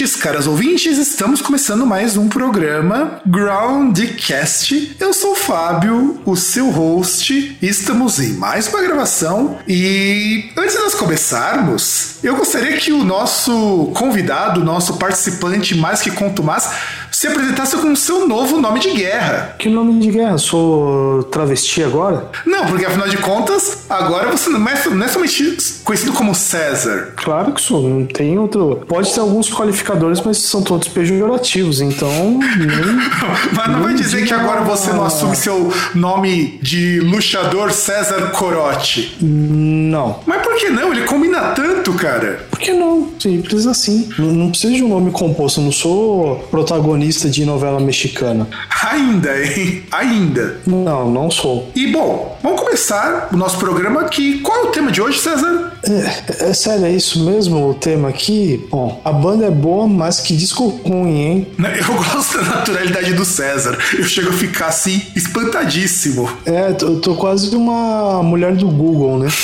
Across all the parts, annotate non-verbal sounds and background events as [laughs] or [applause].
Ouvintes, caras ouvintes, estamos começando mais um programa Groundcast. Eu sou o Fábio, o seu host, estamos em mais uma gravação. E antes de nós começarmos, eu gostaria que o nosso convidado, nosso participante mais que contumaz, se apresentasse com o seu novo nome de guerra. Que nome de guerra? Sou travesti agora? Não, porque afinal de contas, agora você não é, não é somente conhecido como César. Claro que sou, não tem outro. Pode ter alguns qualificadores, mas são todos pejorativos, então. [laughs] mas não vai dizer que agora você não assume seu nome de luxador César Corote? Não. Mas por que não? Ele combina tanto, cara. Por que não? Simples assim. Não, não precisa de um nome composto, eu não sou protagonista de novela mexicana. Ainda, hein? Ainda. Não, não sou. E bom, vamos começar o nosso programa aqui. Qual é o tema de hoje, César? É, é sério, é isso mesmo o tema aqui? Bom, a banda é boa, mas que disco ruim, hein? Eu [laughs] gosto da naturalidade do César. Eu chego a ficar assim, espantadíssimo. É, eu tô quase uma mulher do Google, né? [laughs]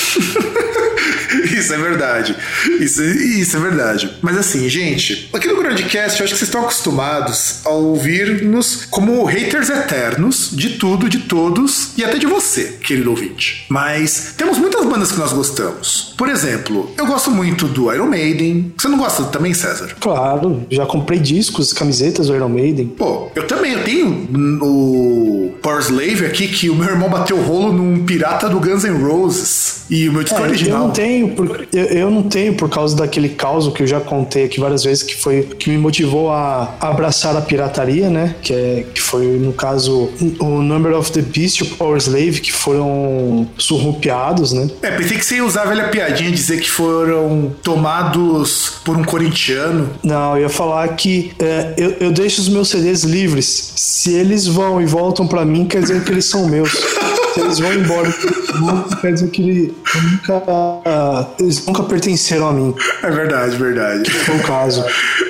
Isso é verdade. Isso, isso é verdade. Mas assim, gente, aqui no Groundcast eu acho que vocês estão acostumados a ouvir-nos como haters eternos de tudo, de todos e até de você, querido ouvinte. Mas temos muitas bandas que nós gostamos. Por exemplo, eu gosto muito do Iron Maiden. Você não gosta também, César? Claro, já comprei discos, camisetas do Iron Maiden. Pô, eu também. Eu tenho o Power Slave aqui que o meu irmão bateu o rolo num pirata do Guns N' Roses. E o meu disco é, original. Eu não tenho, por, eu, eu, não tenho por causa daquele caos que eu já contei aqui várias vezes, que foi que me motivou a abraçar a pirataria, né? Que, é, que foi, no caso, o Number of the Beast e o Power Slave, que foram surrupiados, né? É, pensei que você ia usar a velha piadinha dizer que foram tomados por um corintiano. Não, eu ia falar que é, eu, eu deixo os meus CDs livres. Se eles vão e voltam para mim, quer dizer que eles são meus. [laughs] Eles vão embora, quer dizer que nunca, eles nunca pertenceram a mim. É verdade, verdade. Foi o caso.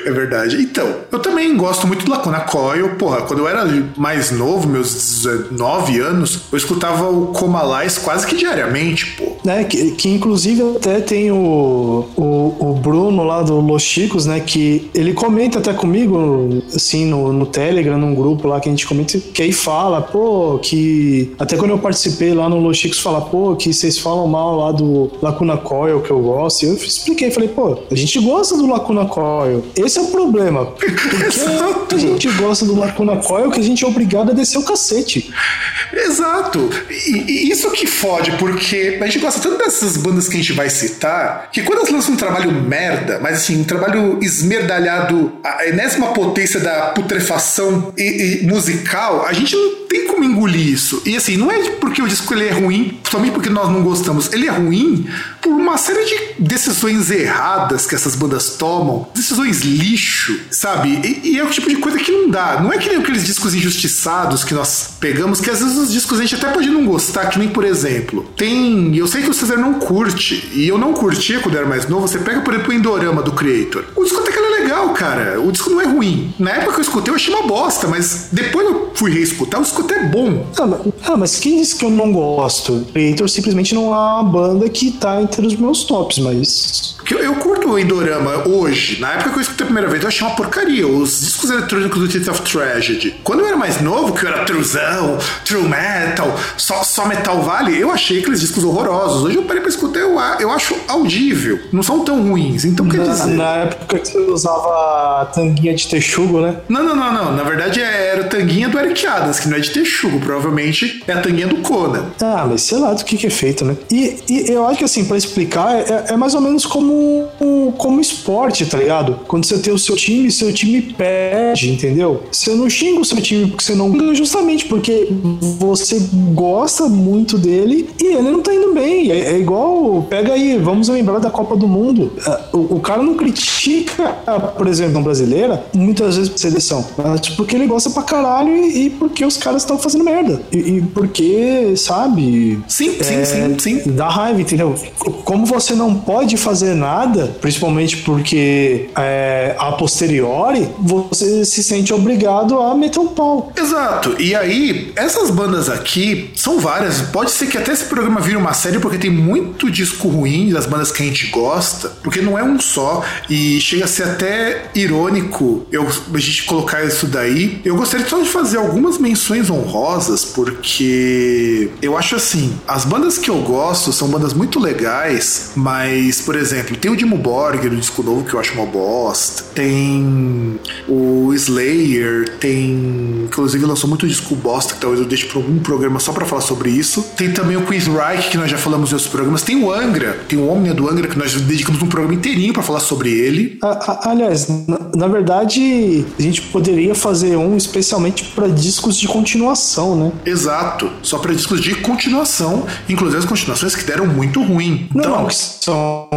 É verdade. Então, eu também gosto muito do Lacuna Coil. Porra, quando eu era mais novo, meus 19 anos, eu escutava o Comalais quase que diariamente, pô. É, que, que inclusive até tem o, o, o, Bruno lá do Los Chicos, né? Que ele comenta até comigo, assim, no, no Telegram, num grupo lá que a gente comenta, que aí fala, pô, que. Até quando eu participei lá no Los Chicos, fala, pô, que vocês falam mal lá do Lacuna Coil que eu gosto. E eu expliquei, falei, pô, a gente gosta do Lacuna Coil. Esse é o problema. Porque a gente gosta do Lacuna Coil que a gente é obrigado a descer o cacete. Exato. E, e isso que fode, porque a gente gosta tanto dessas bandas que a gente vai citar, que quando elas lançam um trabalho merda, mas assim, um trabalho esmerdalhado, a enésima potência da putrefação e, e musical, a gente não tem como engolir isso. E assim, não é porque o disco ele é ruim, somente porque nós não gostamos. Ele é ruim uma série de decisões erradas que essas bandas tomam, decisões lixo, sabe? E, e é o tipo de coisa que não dá. Não é que nem aqueles discos injustiçados que nós pegamos, que às vezes os discos a gente até pode não gostar, que nem por exemplo, tem. Eu sei que o César não curte, e eu não curtia quando era mais novo. Você pega, por exemplo, o Endorama do Creator. O disco até que era legal, cara. O disco não é ruim. Na época que eu escutei, eu achei uma bosta, mas depois eu fui reescutar, o disco até é bom. Ah, mas, ah, mas quem disse que eu não gosto? Creator simplesmente não é uma banda que tá entre os meus tops, mas. Eu, eu curto o Endorama hoje. Na época que eu escutei a primeira vez, eu achei uma porcaria. Os discos eletrônicos do Teeth of Tragedy. Quando eu era mais novo, que eu era truzão, true metal, só, só metal vale, eu achei aqueles discos horrorosos. Hoje eu parei pra escutar, eu, eu acho audível. Não são tão ruins. Então quer Na, dizer. na época que você usava tanguinha de texugo, né? Não, não, não, não. Na verdade é, era a tanguinha do Eric Adams, que não é de texugo. Provavelmente é a tanguinha do Conan. Ah, mas sei lá do que, que é feito, né? E, e eu acho que assim, pra explicar, é, é mais ou menos como, como esporte, tá ligado? Quando você tem o seu time, seu time perde, entendeu? Você não xinga o seu time porque você não ganha, justamente porque você gosta muito dele e ele não tá indo bem. É, é igual, pega aí, vamos lembrar da Copa do Mundo. Ah, O, o cara não critica, por exemplo, a brasileira, muitas vezes por seleção, mas porque ele gosta pra caralho e, e porque os caras estão fazendo merda. E, e porque, sabe, Sim, sim, é, sim, sim. Dá raiva, entendeu? Como você não pode fazer nada, principalmente porque é, a posteriori, você se sente obrigado a meter um pau. Exato. E aí, essas bandas aqui são várias. Pode ser que até esse programa vire uma série, porque tem muito disco ruim das bandas que a gente gosta, porque não é um só. E chega a ser até irônico eu, a gente colocar isso daí. Eu gostaria só de fazer algumas menções honrosas, porque eu acho assim: as bandas que eu gosto são bandas muito legais, mas, por exemplo, tem o Dimo Borgir, o disco novo que eu acho uma bosta. Tem o Slayer, tem. Inclusive lançou muito disco bosta, que talvez eu deixe para algum programa só para falar sobre isso. Tem também o Quiz Reich, que nós já falamos em outros programas. Tem o Angra, tem o Omnia do Angra, que nós dedicamos um programa inteirinho para falar sobre ele. A- a- aliás, na, na verdade, a gente poderia fazer um especialmente para discos de continuação, né? Exato, só para discos de continuação, inclusive as continuações que deram muito ruim. Não, Então, não, que são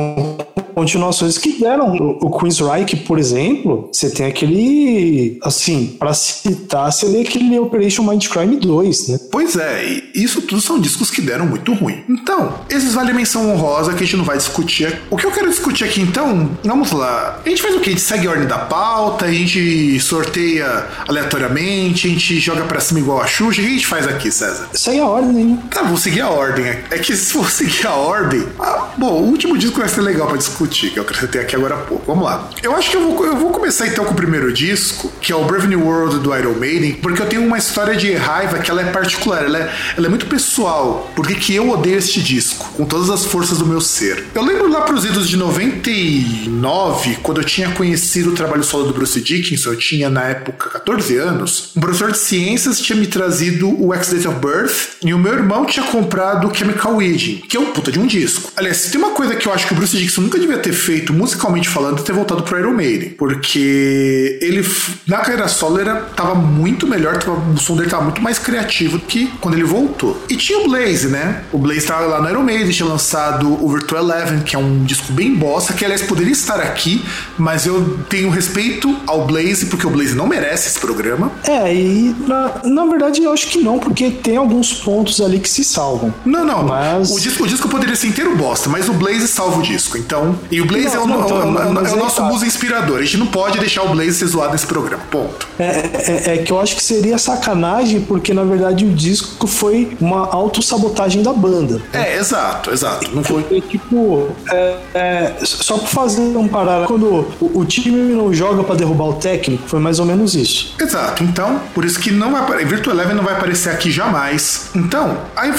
continuações que deram. O, o Queen's Reich, por exemplo, você tem aquele. Assim, pra citar, você vê aquele Operation Mindcrime 2, né? Pois é, e isso tudo são discos que deram muito ruim. Então, esses vale a menção honrosa que a gente não vai discutir. O que eu quero discutir aqui então, vamos lá. A gente faz o quê? A gente segue a ordem da pauta, a gente sorteia aleatoriamente, a gente joga pra cima igual a Xuxa. O que a gente faz aqui, César? Segue a ordem, né? Tá, vou seguir a ordem. É que se for [laughs] seguir a ordem. Ah, bom, o último disco vai ser legal pra discutir, que eu acrescentei aqui agora há pouco. Vamos lá. Eu acho que eu vou, eu vou começar então com o primeiro disco, que é o Brave New World do Iron Maiden, porque eu tenho uma história de raiva que ela é particular, ela é, ela é muito pessoal. Porque que eu odeio este disco, com todas as forças do meu ser. Eu lembro lá pros idos de 99, quando eu tinha conhecido o trabalho solo do Bruce Dickinson, eu tinha na época 14 anos, um professor de ciências tinha me trazido o X-Date of Birth e o meu irmão tinha comprado o Chemical Wedding, que é um puta de um disco. Aliás, tem uma coisa que eu acho que o Bruce Dickinson nunca devia ter feito, musicalmente falando, ter voltado pro Iron Maiden, porque ele, na carreira solo, era, tava muito melhor, tava, o som dele tava muito mais criativo do que quando ele voltou. E tinha o Blaze, né? O Blaze tava lá no Iron Maiden, tinha lançado o Virtual Eleven, que é um disco bem bosta, que aliás poderia estar aqui, mas eu tenho respeito ao Blaze, porque o Blaze não merece esse programa. É, e na, na verdade eu acho que não, porque tem alguns pontos ali que se salvam. Não, não. Mas- O, disco, o disco poderia ser inteiro bosta, mas o Blaze salva o disco. Então. E o Blaze Não, é o, não, é o- é o- é o nosso tá. muso inspirador. A gente não pode deixar o Blaze ser zoado nesse programa. Ponto. É, é- é que eu acho que seria sacanagem, porque na verdade o disco foi uma autossabotagem da banda. É, exato, exato. Não foi. Porque, tipo, é, é, só pra fazer um paralelo, quando o, time não joga pra derrubar o técnico, foi mais ou menos isso. Exato, então, por isso que não vai aparecer. Virtual Eleven não vai aparecer aqui jamais. Então, aí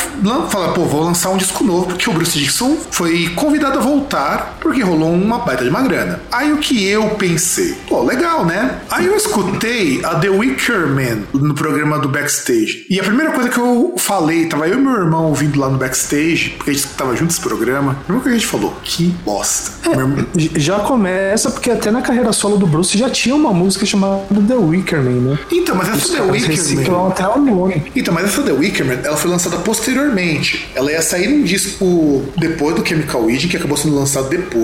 fala, pô, vou lançar um disco novo, porque o Bruce Dixon foi convidado a voltar, porque rolou uma baita de uma grana. Aí o que eu pensei? Pô, legal, né? Aí eu escutei a The Wicker Man no programa do Backstage. E a primeira coisa que eu falei, tava eu e meu irmão ouvindo lá no Backstage, porque a gente tava junto nesse programa. A primeira coisa que a gente falou, que bosta. Meu irmão- Já começa, porque até na carreira solo do Bruce já tinha uma música chamada The Wicker Man, né? Então, mas essa Os The Wicker Man. até o nome. Então, mas essa The Wickerman, ela foi lançada posteriormente. Ela ia sair num disco depois do Chemical Wedding, que acabou sendo lançado depois.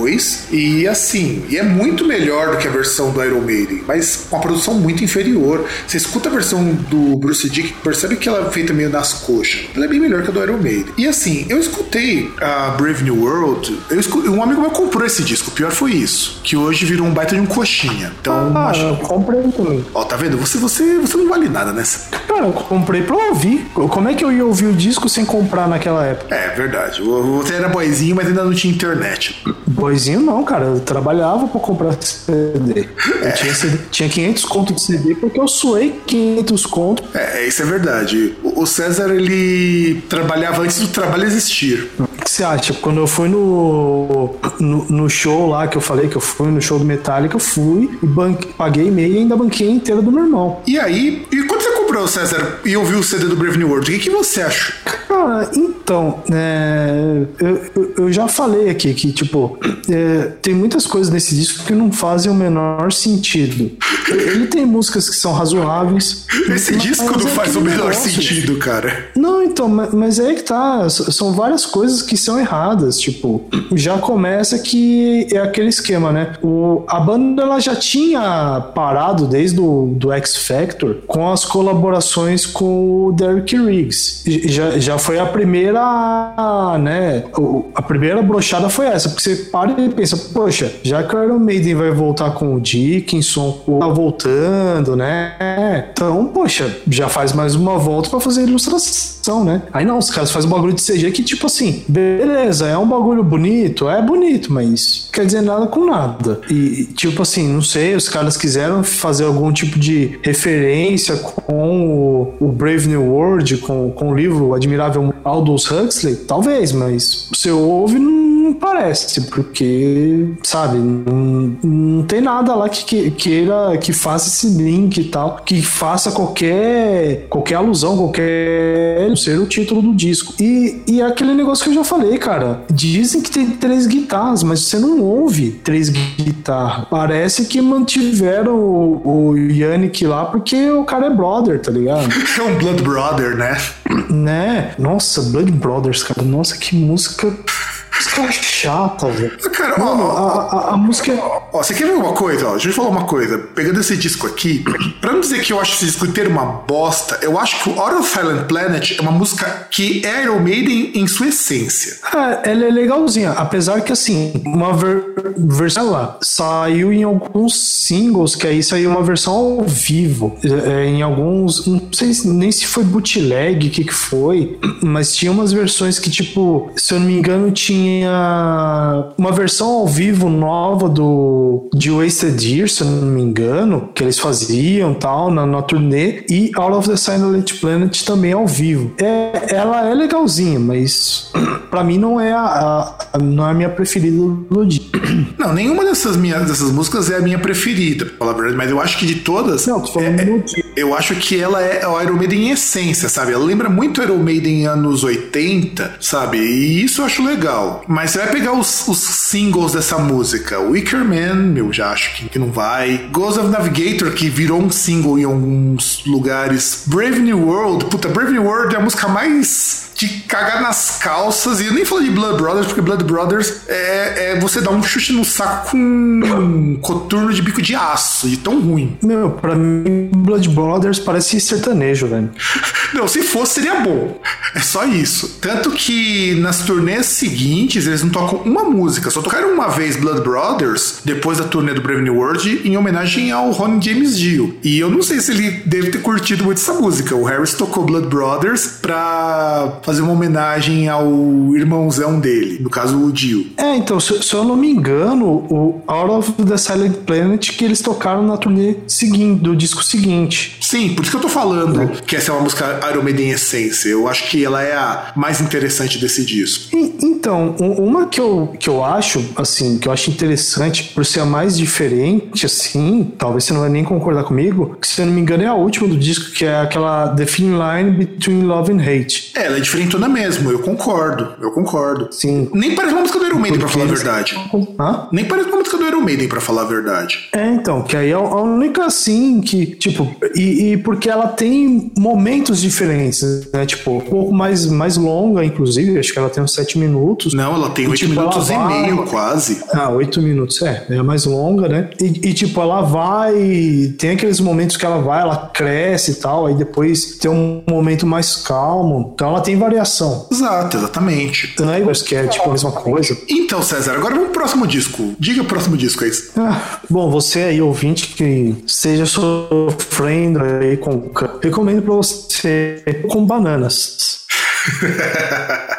E assim, e é muito melhor do que a versão do Iron Maiden, mas com uma produção muito inferior. Você escuta a versão do Bruce Dick, percebe que ela é feita meio nas coxas. Ela é bem melhor que a do Iron Maiden. E assim, eu escutei a Brave New World, eu escu- um amigo meu comprou esse disco, o pior foi isso, que hoje virou um baita de um coxinha. Então, Ah, acho... eu comprei também. Ó, tá vendo? Você, você, você não vale nada nessa. Cara, eu comprei pra ouvir. Como é que eu ia ouvir o disco sem comprar naquela época? É, verdade. Você era boizinho, mas ainda não tinha internet. Fanboyzinho não, cara. Eu trabalhava pra comprar CD. Eu tinha, CD, tinha 500 conto de CD porque eu suei 500 conto. É, isso é verdade. O César, ele trabalhava antes do trabalho existir. O que você acha? Quando eu fui no, no, no, show lá que eu falei que eu fui, no show do Metallica, eu fui e banque, paguei meia e ainda banquei inteiro do meu irmão. E aí, e quando você comprou, César, e ouviu o CD do Brave New World, o que, que você acha? Cara, então, é, eu, eu, já falei aqui que, tipo, é, tem muitas coisas nesse disco que não fazem o menor sentido. Ele tem músicas que são razoáveis. Esse disco não é faz o menor negócio. sentido, cara. Não, então, mas, mas é aí que tá. São várias coisas que são erradas. Tipo, já começa que é aquele esquema, né? O, a banda ela já tinha parado desde o do X Factor com as colaborações com o Derek Riggs. Já, já foi a primeira, né? A primeira brochada foi essa, porque você para e pensa, poxa, já que o Iron Maiden vai voltar com o Dickinson, tá voltando, né? Então, poxa, já faz mais uma volta para fazer ilustração, né? Aí não, os caras fazem um bagulho de CG que, tipo assim, beleza, é um bagulho bonito, é bonito, mas quer dizer nada com nada. E, tipo assim, não sei, os caras quiseram fazer algum tipo de referência com o, Brave New World, com, com o livro Admirável Aldous Huxley, talvez, mas você ouve não parece, porque, sabe, não, não tem nada lá que, que queira que faça esse link e tal, que faça qualquer qualquer alusão, qualquer ser o título do disco. E, e é aquele negócio que eu já falei, cara. Dizem que tem três guitarras, mas você não ouve três guitarras. Parece que mantiveram o, o Yannick lá porque o cara é brother, tá ligado? [laughs] É um Blood Brother, né? Né? Nossa, Blood Brothers, cara. Nossa, que música música chata, velho. Cara, Mano, ó, a, a, a, música. Ó, ó, você quer ver uma coisa? Ó, deixa eu falar uma coisa. Pegando esse disco aqui, pra não dizer que eu acho esse disco inteiro uma bosta, eu acho que o Out of Silent Planet é uma música que é Iron Maiden em sua essência. É, ela é legalzinha, apesar que assim, uma ver versão lá saiu em alguns singles, que aí saiu uma versão ao vivo. É, em alguns. Não sei nem se foi bootleg, o que, que foi, mas tinha umas versões que, tipo, se eu não me engano, tinha tinha uma versão ao vivo nova do de Wasted Years, se eu não me engano, que eles faziam tal na, na turnê e Out of the Silent Planet também ao vivo. É, ela é legalzinha, mas [clears throat] para mim não é a, a, não é a minha preferida do dia. [clears throat] Não, nenhuma dessas minhas dessas músicas é a minha preferida, pra falar mas eu acho que de todas não, tô falando é, eu acho que ela é o Iron Maiden em essência, sabe? Ela lembra muito Iron Maiden anos 80, sabe? E isso eu acho legal. Mas você vai pegar os, os singles dessa música. Wicker Man, meu, já acho que, que não vai. Ghost of Navigator, que virou um single em alguns lugares. Brave New World, puta, Brave New World é a música mais de cagar nas calças. E eu nem falo de Blood Brothers, porque Blood Brothers é, é você dar um chute no saco com um coturno de bico de aço, de tão ruim. Meu, pra mim, Blood Brothers parece sertanejo, velho. [laughs] Não, se fosse, seria bom. É só isso. Tanto que nas turnês seguintes, eles não tocam uma música, só tocaram uma vez Blood Brothers, depois da turnê do Brave New World, em homenagem ao Ron James Dio. E eu não sei se ele deve ter curtido muito essa música. O Harris tocou Blood Brothers pra fazer uma homenagem ao irmãozão dele, no caso o Dio. É, então, se, se, eu não me engano, o Out of the Silent Planet que eles tocaram na turnê seguinte, do disco seguinte. Sim, por isso que eu tô falando é. que essa é uma música Iron Maiden essência. Eu acho que ela é a mais interessante desse disco. E, então, uma que eu, que eu acho, assim, que eu acho interessante por ser a mais diferente, assim, talvez você não vai nem concordar comigo, que se eu não me engano é a última do disco, que é aquela The Thin Line Between Love and Hate. É, ela é diferente diferentona mesmo, eu concordo, eu concordo. Sim. Nem parece uma música do Iron Maiden, pra falar a verdade. Hã? Nem parece uma música do Iron Maiden, pra falar a verdade. É, então, que aí é a única assim que, tipo, e, e porque ela tem momentos diferentes, né? Tipo, um pouco mais, mais longa, inclusive, acho que ela tem uns sete minutos. Não, ela tem oito tipo, minutos e meio, quase. Ah, oito minutos, é, é mais longa, né? E, e, tipo, ela vai, tem aqueles momentos que ela vai, ela cresce e tal, aí depois tem um momento mais calmo. Então ela tem variação. Exato, exatamente. Não é que é tipo a mesma coisa. Então, César, agora vamos pro próximo disco. Diga o próximo disco aí. Ah, bom, você aí, ouvinte, que esteja sofrendo aí com. Recomendo pra você com bananas. [laughs]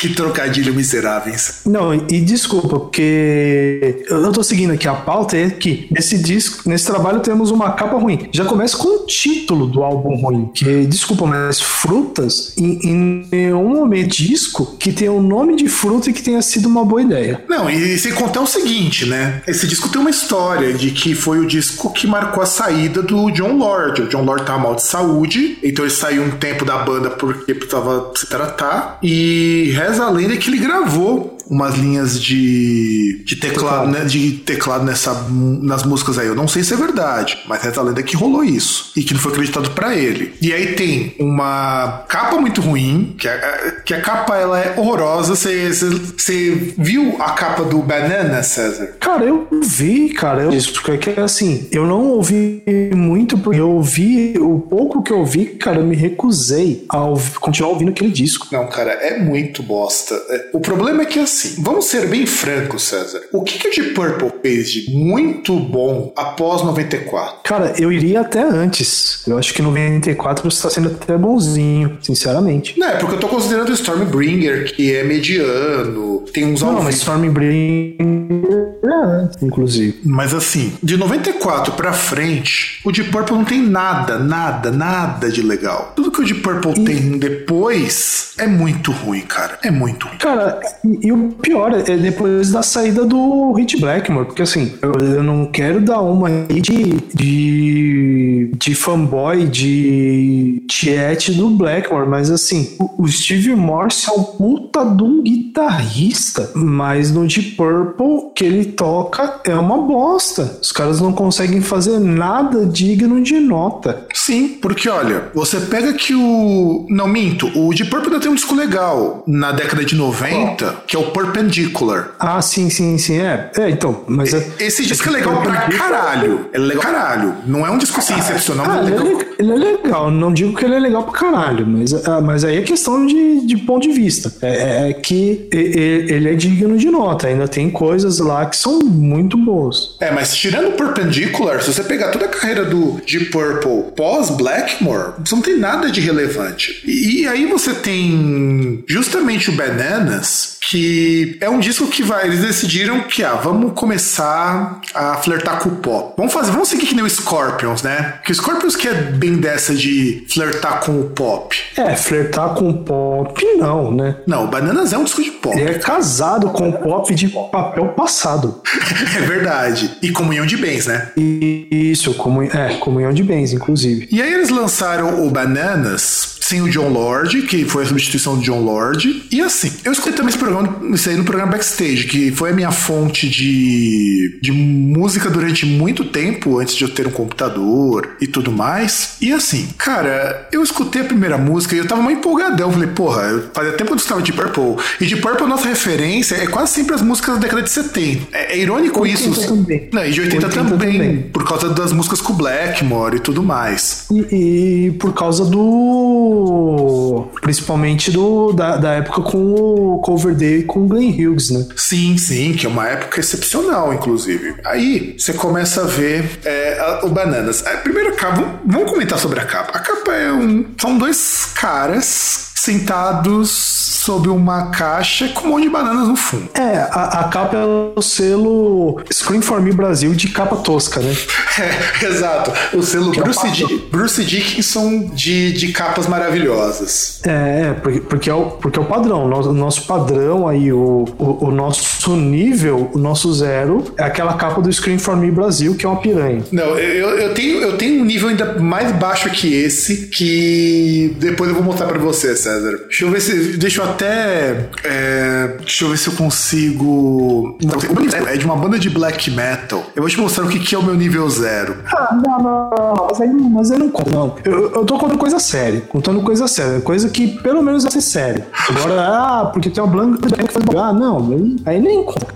Que trocadilho miseráveis. Não, e desculpa, porque eu tô seguindo aqui a pauta é que nesse disco, nesse trabalho temos uma capa ruim. Já começa com o título do álbum ruim, que desculpa, mas frutas em, em nenhum momento disco que tenha o um nome de fruta e que tenha sido uma boa ideia. Não, e sem contar o seguinte, né? Esse disco tem uma história de que foi o disco que marcou a saída do John Lord. O John Lord tava mal de saúde, então ele saiu um tempo da banda porque precisava se tratar. E reza a lenda que ele gravou umas linhas de, de teclado, né, de teclado nessa, nas músicas aí. Eu não sei se é verdade, mas a lenda que rolou isso e que não foi acreditado para ele. E aí tem uma capa muito ruim, que a, que a capa ela é horrorosa. Você viu a capa do Banana, César? Cara, eu vi, cara. Eu, isso porque é assim, eu não ouvi muito, porque eu ouvi o pouco que eu ouvi, cara, eu me recusei a ouvir, continuar ouvindo aquele disco. Não, cara, é muito bosta. É, o problema é que assim, vamos ser bem francos, César. O que, que o Deep Purple fez de muito bom após 94? Cara, eu iria até antes. Eu acho que 94 está sendo até bonzinho, sinceramente. Não, é porque eu tô considerando o Stormbringer, que é mediano, tem uns Não, mas Stormbringer é, inclusive. Mas assim, de 94 pra frente, o Deep Purple não tem nada, nada, nada de legal. Tudo que o Deep Purple e... tem depois é muito ruim, cara. É muito ruim. Cara, e, e, o pior é depois da saída do Hit Blackmore, porque assim, eu, eu não quero dar uma aí de, de, de fanboy, de tiete do Blackmore, mas assim, o, o Steve Morse é um puta de um guitarrista, mas no Deep Purple que ele toca é uma bosta. Os caras não conseguem fazer nada digno de nota. Sim, porque olha, você pega que o. Não minto, o Deep Purple ainda tem um disco legal na década de 90, oh. que é o Perpendicular. Ah, sim, sim, sim. É, é então. Mas é, Esse disco é legal pra caralho. É legal pra caralho. Não é um disco assim excepcional, ah, mas é legal. Ele é legal. Não digo que ele é legal pra caralho, mas, ah, mas aí é questão de, de ponto de vista. É, é, é que ele é digno de nota. Ainda tem coisas lá que são muito boas. É, mas tirando Perpendicular, se você pegar toda a carreira do Deep Purple pós Blackmore, você não tem nada de relevante. E, e aí você tem justamente o Bananas, que é um disco que vai. Eles decidiram que, ah, vamos começar a flertar com o pop. Vamos fazer, vamos seguir que nem o Scorpions, né? Porque o Scorpions que é bem dessa de flertar com o pop. É, flertar com o pop, não, né? Não, o Bananas é um disco de pop. Ele é casado com o pop de papel passado. [laughs] é verdade. E comunhão de bens, né? Isso, comun... é, comunhão de bens, inclusive. E aí eles lançaram o Bananas sem o John Lord, que foi a substituição do John Lord. E assim, eu escutei também esse programa, isso aí no programa Backstage, que foi a minha fonte de, de música durante muito tempo, antes de eu ter um computador e tudo mais. E assim, cara, eu escutei a primeira música e eu tava muito empolgadão. Falei, porra, fazia tempo que eu escutava de Purple. E de Purple, a nossa referência é quase sempre as músicas da década de 70. É, é irônico isso. Também. Não, e de 80, 80 também, também, por causa das músicas com Blackmore e tudo mais. E, e por causa do Principalmente do, da, da época com o Coverdale e com o Glenn Hughes, né? Sim, sim, que é uma época excepcional, inclusive. Aí você começa a ver é, o Bananas. A primeira capa, vamos comentar sobre a capa. A capa é um. São dois caras sentados sob uma caixa com um monte de bananas no fundo. É, a, a capa é o selo Screen for Me Brasil de capa tosca, né? [laughs] É, exato. O selo Bruce, o Bruce Dickinson de, de capas maravilhosas. É, é porque, porque, é o, porque é o padrão. O nosso padrão aí, o, o, o, nosso nível, o nosso zero, é aquela capa do Screen for Me Brasil, que é uma piranha. Não, eu, eu, tenho, eu tenho um nível ainda mais baixo que esse, que depois eu vou mostrar para você, César. Deixa eu ver se. Deixa eu até. É, deixa eu ver se eu consigo. É de uma banda de black metal. Eu vou te mostrar o que, que é o meu nível zero. Ah, não, não, não. Mas aí, mas aí não conta, não. Eu, eu tô contando coisa séria. Contando coisa séria. Coisa que pelo menos vai ser séria. Agora, ah, porque tem uma blanca que faz Ah, não. Aí, aí nem conta.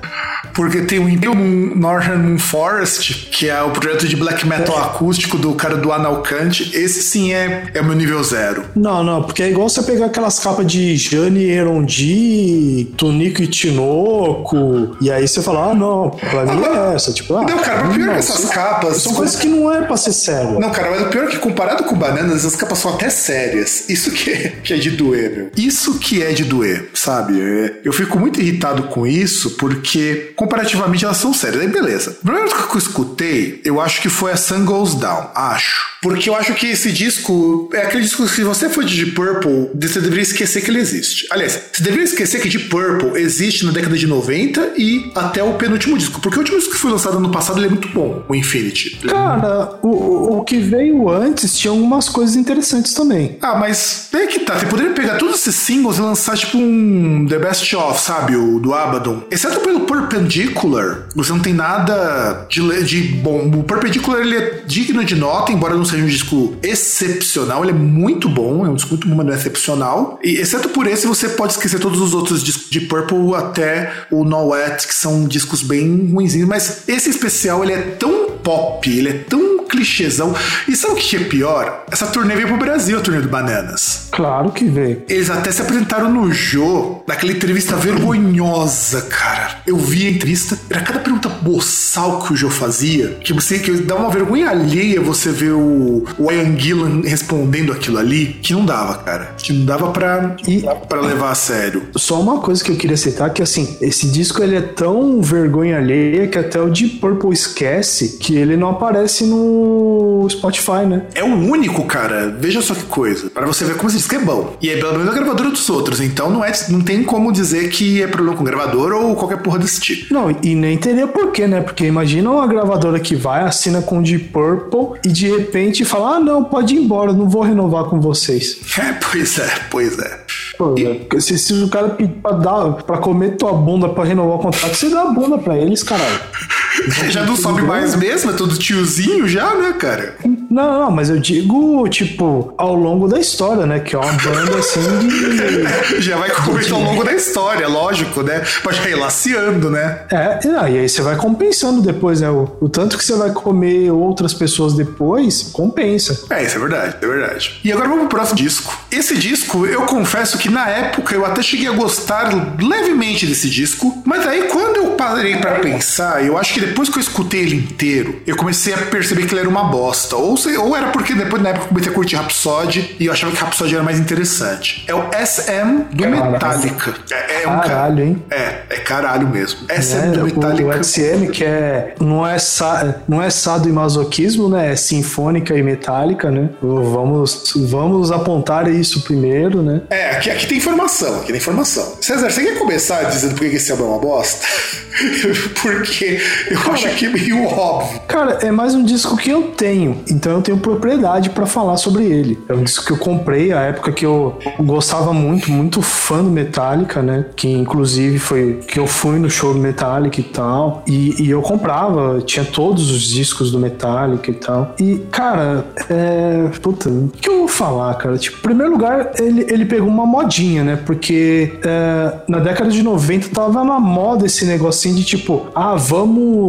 Porque tem o Northern Forest, que é o projeto de black metal acústico do cara do Analcante. Esse sim é, é o meu nível zero. Não, não, porque é igual você pegar aquelas capas de Jane Erondi, Tunico e Tinoco, e aí você fala, ah, não, pra mim é essa. Tipo, ah, Não, cara, mas pior não, que essas capas. São coisas que não é pra ser sério. Não, cara, mas o pior é que comparado com bananas, essas capas são até sérias. Isso que é, que é de doer, meu. Isso que é de doer, sabe? É, Eu fico muito irritado com isso porque, comparativamente, elas são sérias. Aí, beleza. O primeiro que eu escutei, eu acho que foi a Sun Goes Down. Acho. Porque eu acho que esse disco é aquele disco que, se você for de Deep Purple, você deveria esquecer que ele existe. Aliás, você deveria esquecer que Deep Purple existe na década de 90 e até o penúltimo disco. Porque o último disco que foi lançado ano passado ele é muito bom, o Infinity. Cara, o, o- que veio antes tinha algumas coisas interessantes também. Ah, mas é que tá. Você poderia pegar todos esses singles e lançar tipo um The Best Of, sabe? O do Abaddon. Exceto pelo Perpendicular, você não tem nada de, de bom. O Perpendicular ele é digno de nota, embora não seja um disco excepcional. Ele é muito bom, é um disco muito bom, mas não é excepcional. E exceto por esse, você pode esquecer todos os outros discos de Purple até o No Wet, que são discos bem ruinzinhos. Mas esse especial ele é tão pop, ele é tão clichêzão. E sabe o que é pior? Essa turnê veio pro Brasil, a turnê do Bananas. Claro que veio. Eles até se apresentaram no Jô, naquela entrevista vergonhosa, cara. Eu vi a entrevista, era cada pergunta boçal que o Jô fazia, que você que dá uma vergonha alheia você ver o, o Ian Gillan respondendo aquilo ali, que não dava, cara. Que não dava pra, E- pra levar a sério. Só uma coisa que eu queria citar, que assim, esse disco ele é tão vergonha alheia que até o Deep Purple esquece que ele não aparece no Spotify, né? É o único, cara. Veja só que coisa. Pra você ver como esse disco é bom. E é pelo menos a gravadora dos outros. Então não, é, não tem como dizer que é problema com gravador ou qualquer porra desse tipo. Não, e nem teria porquê, né? Porque imagina uma gravadora que vai, assina com o Deep Purple e de repente fala: ah, não, pode ir embora, não vou renovar com vocês. [laughs] É, pois é, pois é. Pô, se, se o cara pedir pra, dar, pra comer tua bunda pra renovar o contrato, você dá a bunda pra eles, caralho. [laughs] [laughs] Já não sobe mais mesmo, é todo tiozinho já, né, cara? Não, não, mas eu digo, tipo, ao longo da história, né? Que é uma banda assim de. [laughs] Já vai comer ao longo da história, lógico, né? Pode ir laciando, né? É, e aí você vai compensando depois, né? O, o tanto que você vai comer outras pessoas depois, compensa. É, isso é verdade, é verdade. E agora vamos pro próximo disco. Esse disco, eu confesso que na época eu até cheguei a gostar levemente desse disco, mas aí quando eu parei pra pensar, eu acho que depois que eu escutei ele inteiro, eu comecei a perceber que ele era uma bosta. Ou, se- ou era porque depois na época eu comecei a curtir Rhapsody e eu achava que Rhapsody era mais interessante. É o SM do. Metallica. É, é um ca- Caralho, hein? É, é caralho mesmo. SM Né? do O, Metallica. o XM, que é não é, sa, não é sado e masoquismo, né? É sinfônica e metálica, né? Vamos, vamos apontar isso primeiro, né? É, aqui, aqui tem informação, aqui tem informação. César, você quer começar dizendo por que esse álbum é uma bosta? [laughs] Porque eu acho que é meio óbvio. Cara, é mais um disco que eu tenho, então eu tenho propriedade pra falar sobre ele. É um disco que eu comprei a época que eu gostava muito, muito fã do Metallica, né? Que inclusive foi que eu fui no show do Metallica e tal. E, e eu comprava, tinha todos os discos do Metallica e tal. E, cara, é. Puta, o que eu vou falar, cara? Tipo, em primeiro lugar, ele, ele pegou uma modinha, né? Porque é, na década de 90 tava na moda esse negocinho de tipo, ah, vamos.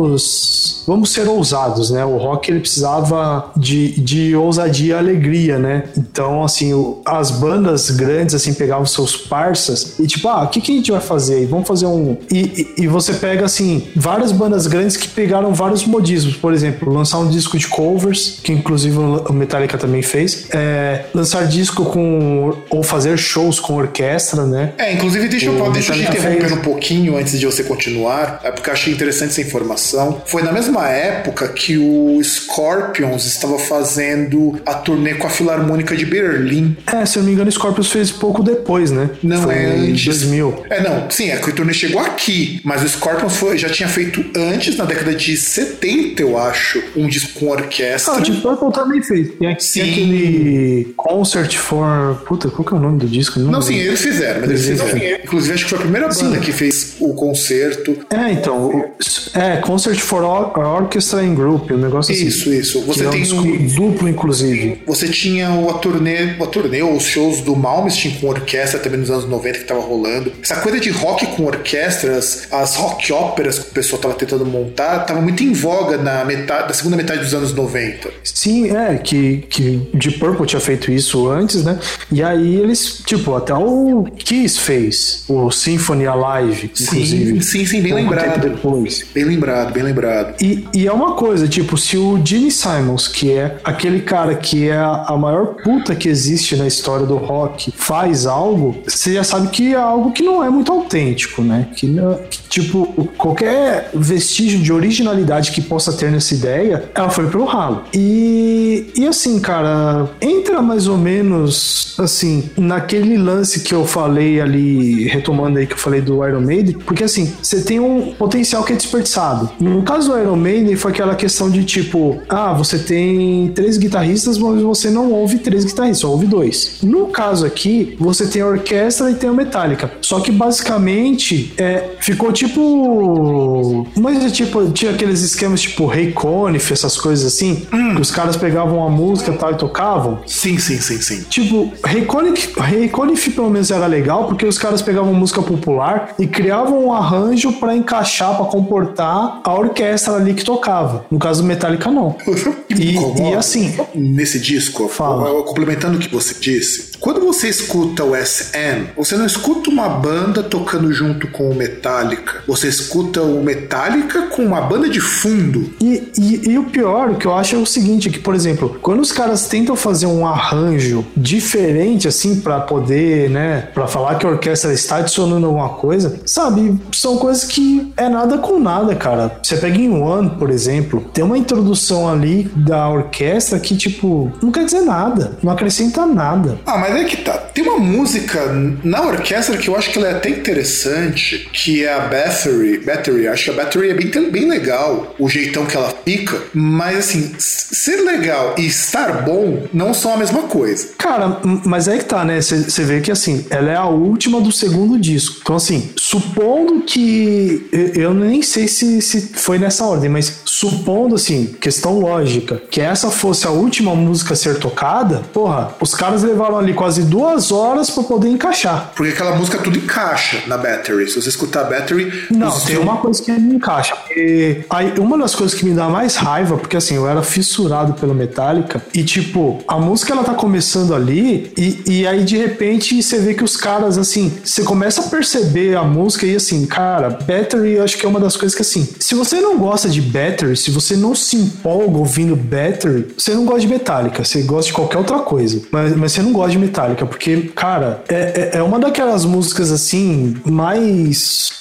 Vamos ser ousados, né? O rock ele precisava de, de ousadia e alegria, né? Então, assim, o- as bandas grandes, assim, pegavam seus parças e tipo, ah, o que, que a gente vai fazer aí? Vamos fazer um. E, e, e você pega, assim, várias bandas grandes que pegaram vários modismos. Por exemplo, lançar um disco de covers, que inclusive o Metallica também fez. É, lançar disco com. ou fazer shows com orquestra, né? É, inclusive, deixa eu, O deixa eu te interromper fez. um pouquinho antes de você continuar, é porque eu achei interessante essa informação. Foi na mesma época que o Scorpions estava fazendo a turnê com a Filarmônica de Berlim. É, se eu não me engano, o Scorpions fez pouco depois, né? Não Foi é antes. 2000. É, não, sim, é que o turnê chegou aqui, mas o Scorpions foi- já tinha feito antes, na década de 70, eu acho, um disco com orquestra. Ah, o Deep Purple também fez. Tem, Sim. tem aquele Concert for. Puta, qual que é o nome do disco? Não, lembro. sim, eles fizeram, mas eles Eles fizeram. Inclusive, acho que foi a primeira banda Sim. que fez o concerto. É, então. É, Concert for Orchestra and Group, um negócio assim. Isso, isso. Você é tem um um, duplo, inclusive. Você tinha o, a turnê, a turnê, os shows do Malmsteen com orquestra também nos anos 90 que tava rolando. Essa coisa de rock com orquestras, as rock óperas que o pessoal tava tentando montar, tava muito em voga na metade, da segunda metade dos anos 90. Sim, é, que, que Deep Purple tinha feito isso antes, né? E aí eles, tipo, até o Kiss fez o Symphony Alive, inclusive. Sim, sim, sim bem lembrado. tempo depois. Bem lembrado, bem lembrado. E, e é uma coisa, tipo, se o Gene Simons, que é aquele cara que é a, maior puta que existe na história do rock, faz algo, você já sabe que é algo que não é muito autêntico, né? Que, que, tipo, qualquer vestígio de originalidade que possa ter nessa ideia, ela foi pro ralo. E, e assim, cara, entra mais ou menos, assim, naquele lance que eu falei ali, retomando aí que eu falei do Iron Maiden, porque assim, você tem um potencial que é desperdiçado. No caso do Iron Maiden, foi aquela questão de tipo, ah, você tem três guitarristas, mas você não ouve três guitarristas, só ouve dois. No caso aqui, você tem a orquestra e tem a Metallica. Só que basicamente é, ficou tipo. Mas é tipo, tinha aqueles esquemas tipo Ray Conniff, essas coisas assim, que os caras pegavam a música e tal e tocavam. Sim, sim, sim, sim. Tipo, Ray Conniff, Ray Conniff pelo menos era legal porque os caras pegavam música popular e criavam um arranjo pra encaixar, pra comportar a orquestra ali que tocava. No caso do Metallica, não. [laughs] E- e assim- Nesse disco, Fala. complementando o que você disse, quando você escuta o SM, você não escuta uma banda tocando junto com o Metallica. Você escuta o Metallica com uma banda de fundo. E, e- e o pior, o que eu acho é o seguinte, é que, por exemplo, quando os caras tentam fazer um arranjo diferente, assim, pra poder, né, pra falar que a orquestra está adicionando alguma coisa, sabe, são coisas que é nada com nada, cara. Você pega em One, por exemplo, tem uma introdução ali da orquestra que, tipo, não quer dizer nada, não acrescenta nada. Ah, mas é que tá. Tem uma música na orquestra que eu acho que ela é até interessante, que é a Battery. Battery, acho que a Battery é bem, bem legal, o jeitão que ela fica, mas assim, ser legal e estar bom não são a mesma coisa. Cara, mas é que tá, né? Você vê que assim, ela é a última do segundo disco. Então, assim, supondo que. eu- Eu nem sei se, se foi nessa ordem, mas supondo, assim, questão lógica, que essa fosse a última música a ser tocada, porra, os caras levaram ali quase duas horas pra poder encaixar. Porque aquela música tudo encaixa na Battery. Se você escutar a Battery. Não, tem uma coisa que não encaixa. E aí, uma das coisas que me dá mais raiva, porque assim, eu era fissurado pelo Metallica, e tipo, a música ela tá começando ali, e, e aí de repente você vê que os caras, assim, você começa a perceber a música e assim, cara, Battery eu acho que é uma das coisas que assim, se você não gosta de Battery, se você não se empolga ouvindo Battery, você não gosta de Metallica, você gosta de qualquer outra coisa, mas, mas você não gosta de Metallica, porque, cara, é, é, é uma daquelas músicas assim, mais.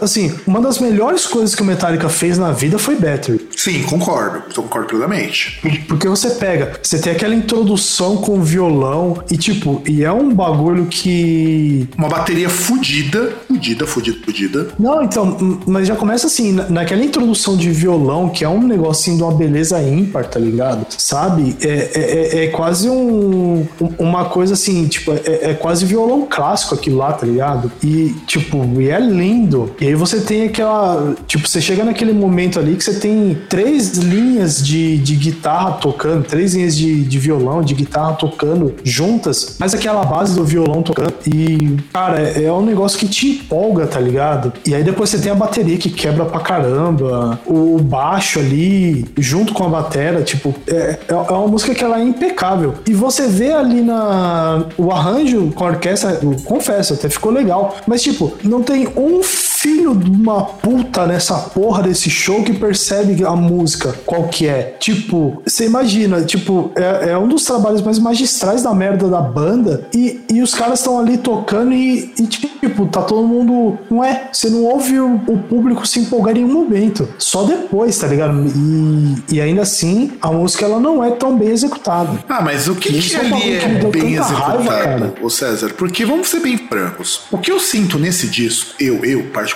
Assim, uma das melhores coisas que o Metallica fez na vida foi Battery. Sim, concordo. Concordo plenamente. Porque você pega, você tem aquela introdução com violão e tipo, e é um bagulho que. Uma bateria fudida, fudida, fudida, fudida. Não, então, mas já começa assim, na- naquela introdução de violão, que é um negocinho de uma beleza ímpar, tá ligado? Sabe? É, é, é- é quase um, um- uma coisa assim, tipo, é, é quase violão clássico aquilo lá, tá ligado? E, tipo, e é lindo. E aí você tem aquela. Tipo, você chega naquele momento ali que você tem três linhas de, de guitarra tocando, três linhas de, de violão, de guitarra tocando juntas, mas aquela base do violão tocando. E, cara, é, é um negócio que te empolga, tá ligado? E aí depois você tem a bateria que quebra pra caramba, o baixo ali, junto com a batera, tipo, é, é é uma música que ela é impecável. E você vê ali na o arranjo com a orquestra, eu confesso, até ficou legal. Mas, tipo, não tem um filho de uma puta nessa porra desse show que percebe a música, qual que é. Tipo, você imagina, tipo, é, é um dos trabalhos mais magistrais da merda da banda e, e os caras estão ali tocando e, e, tipo, tá todo mundo. Não é? Você não ouve o, o público se empolgar em nenhum momento. Só depois, tá ligado? E, e ainda assim, a música ela não é tão bem executada. Ah, mas o que, que é um ali que é deu bem executado, raiva, cara. ô César? Porque vamos ser bem francos. O que eu sinto nesse disco, eu, eu particularmente,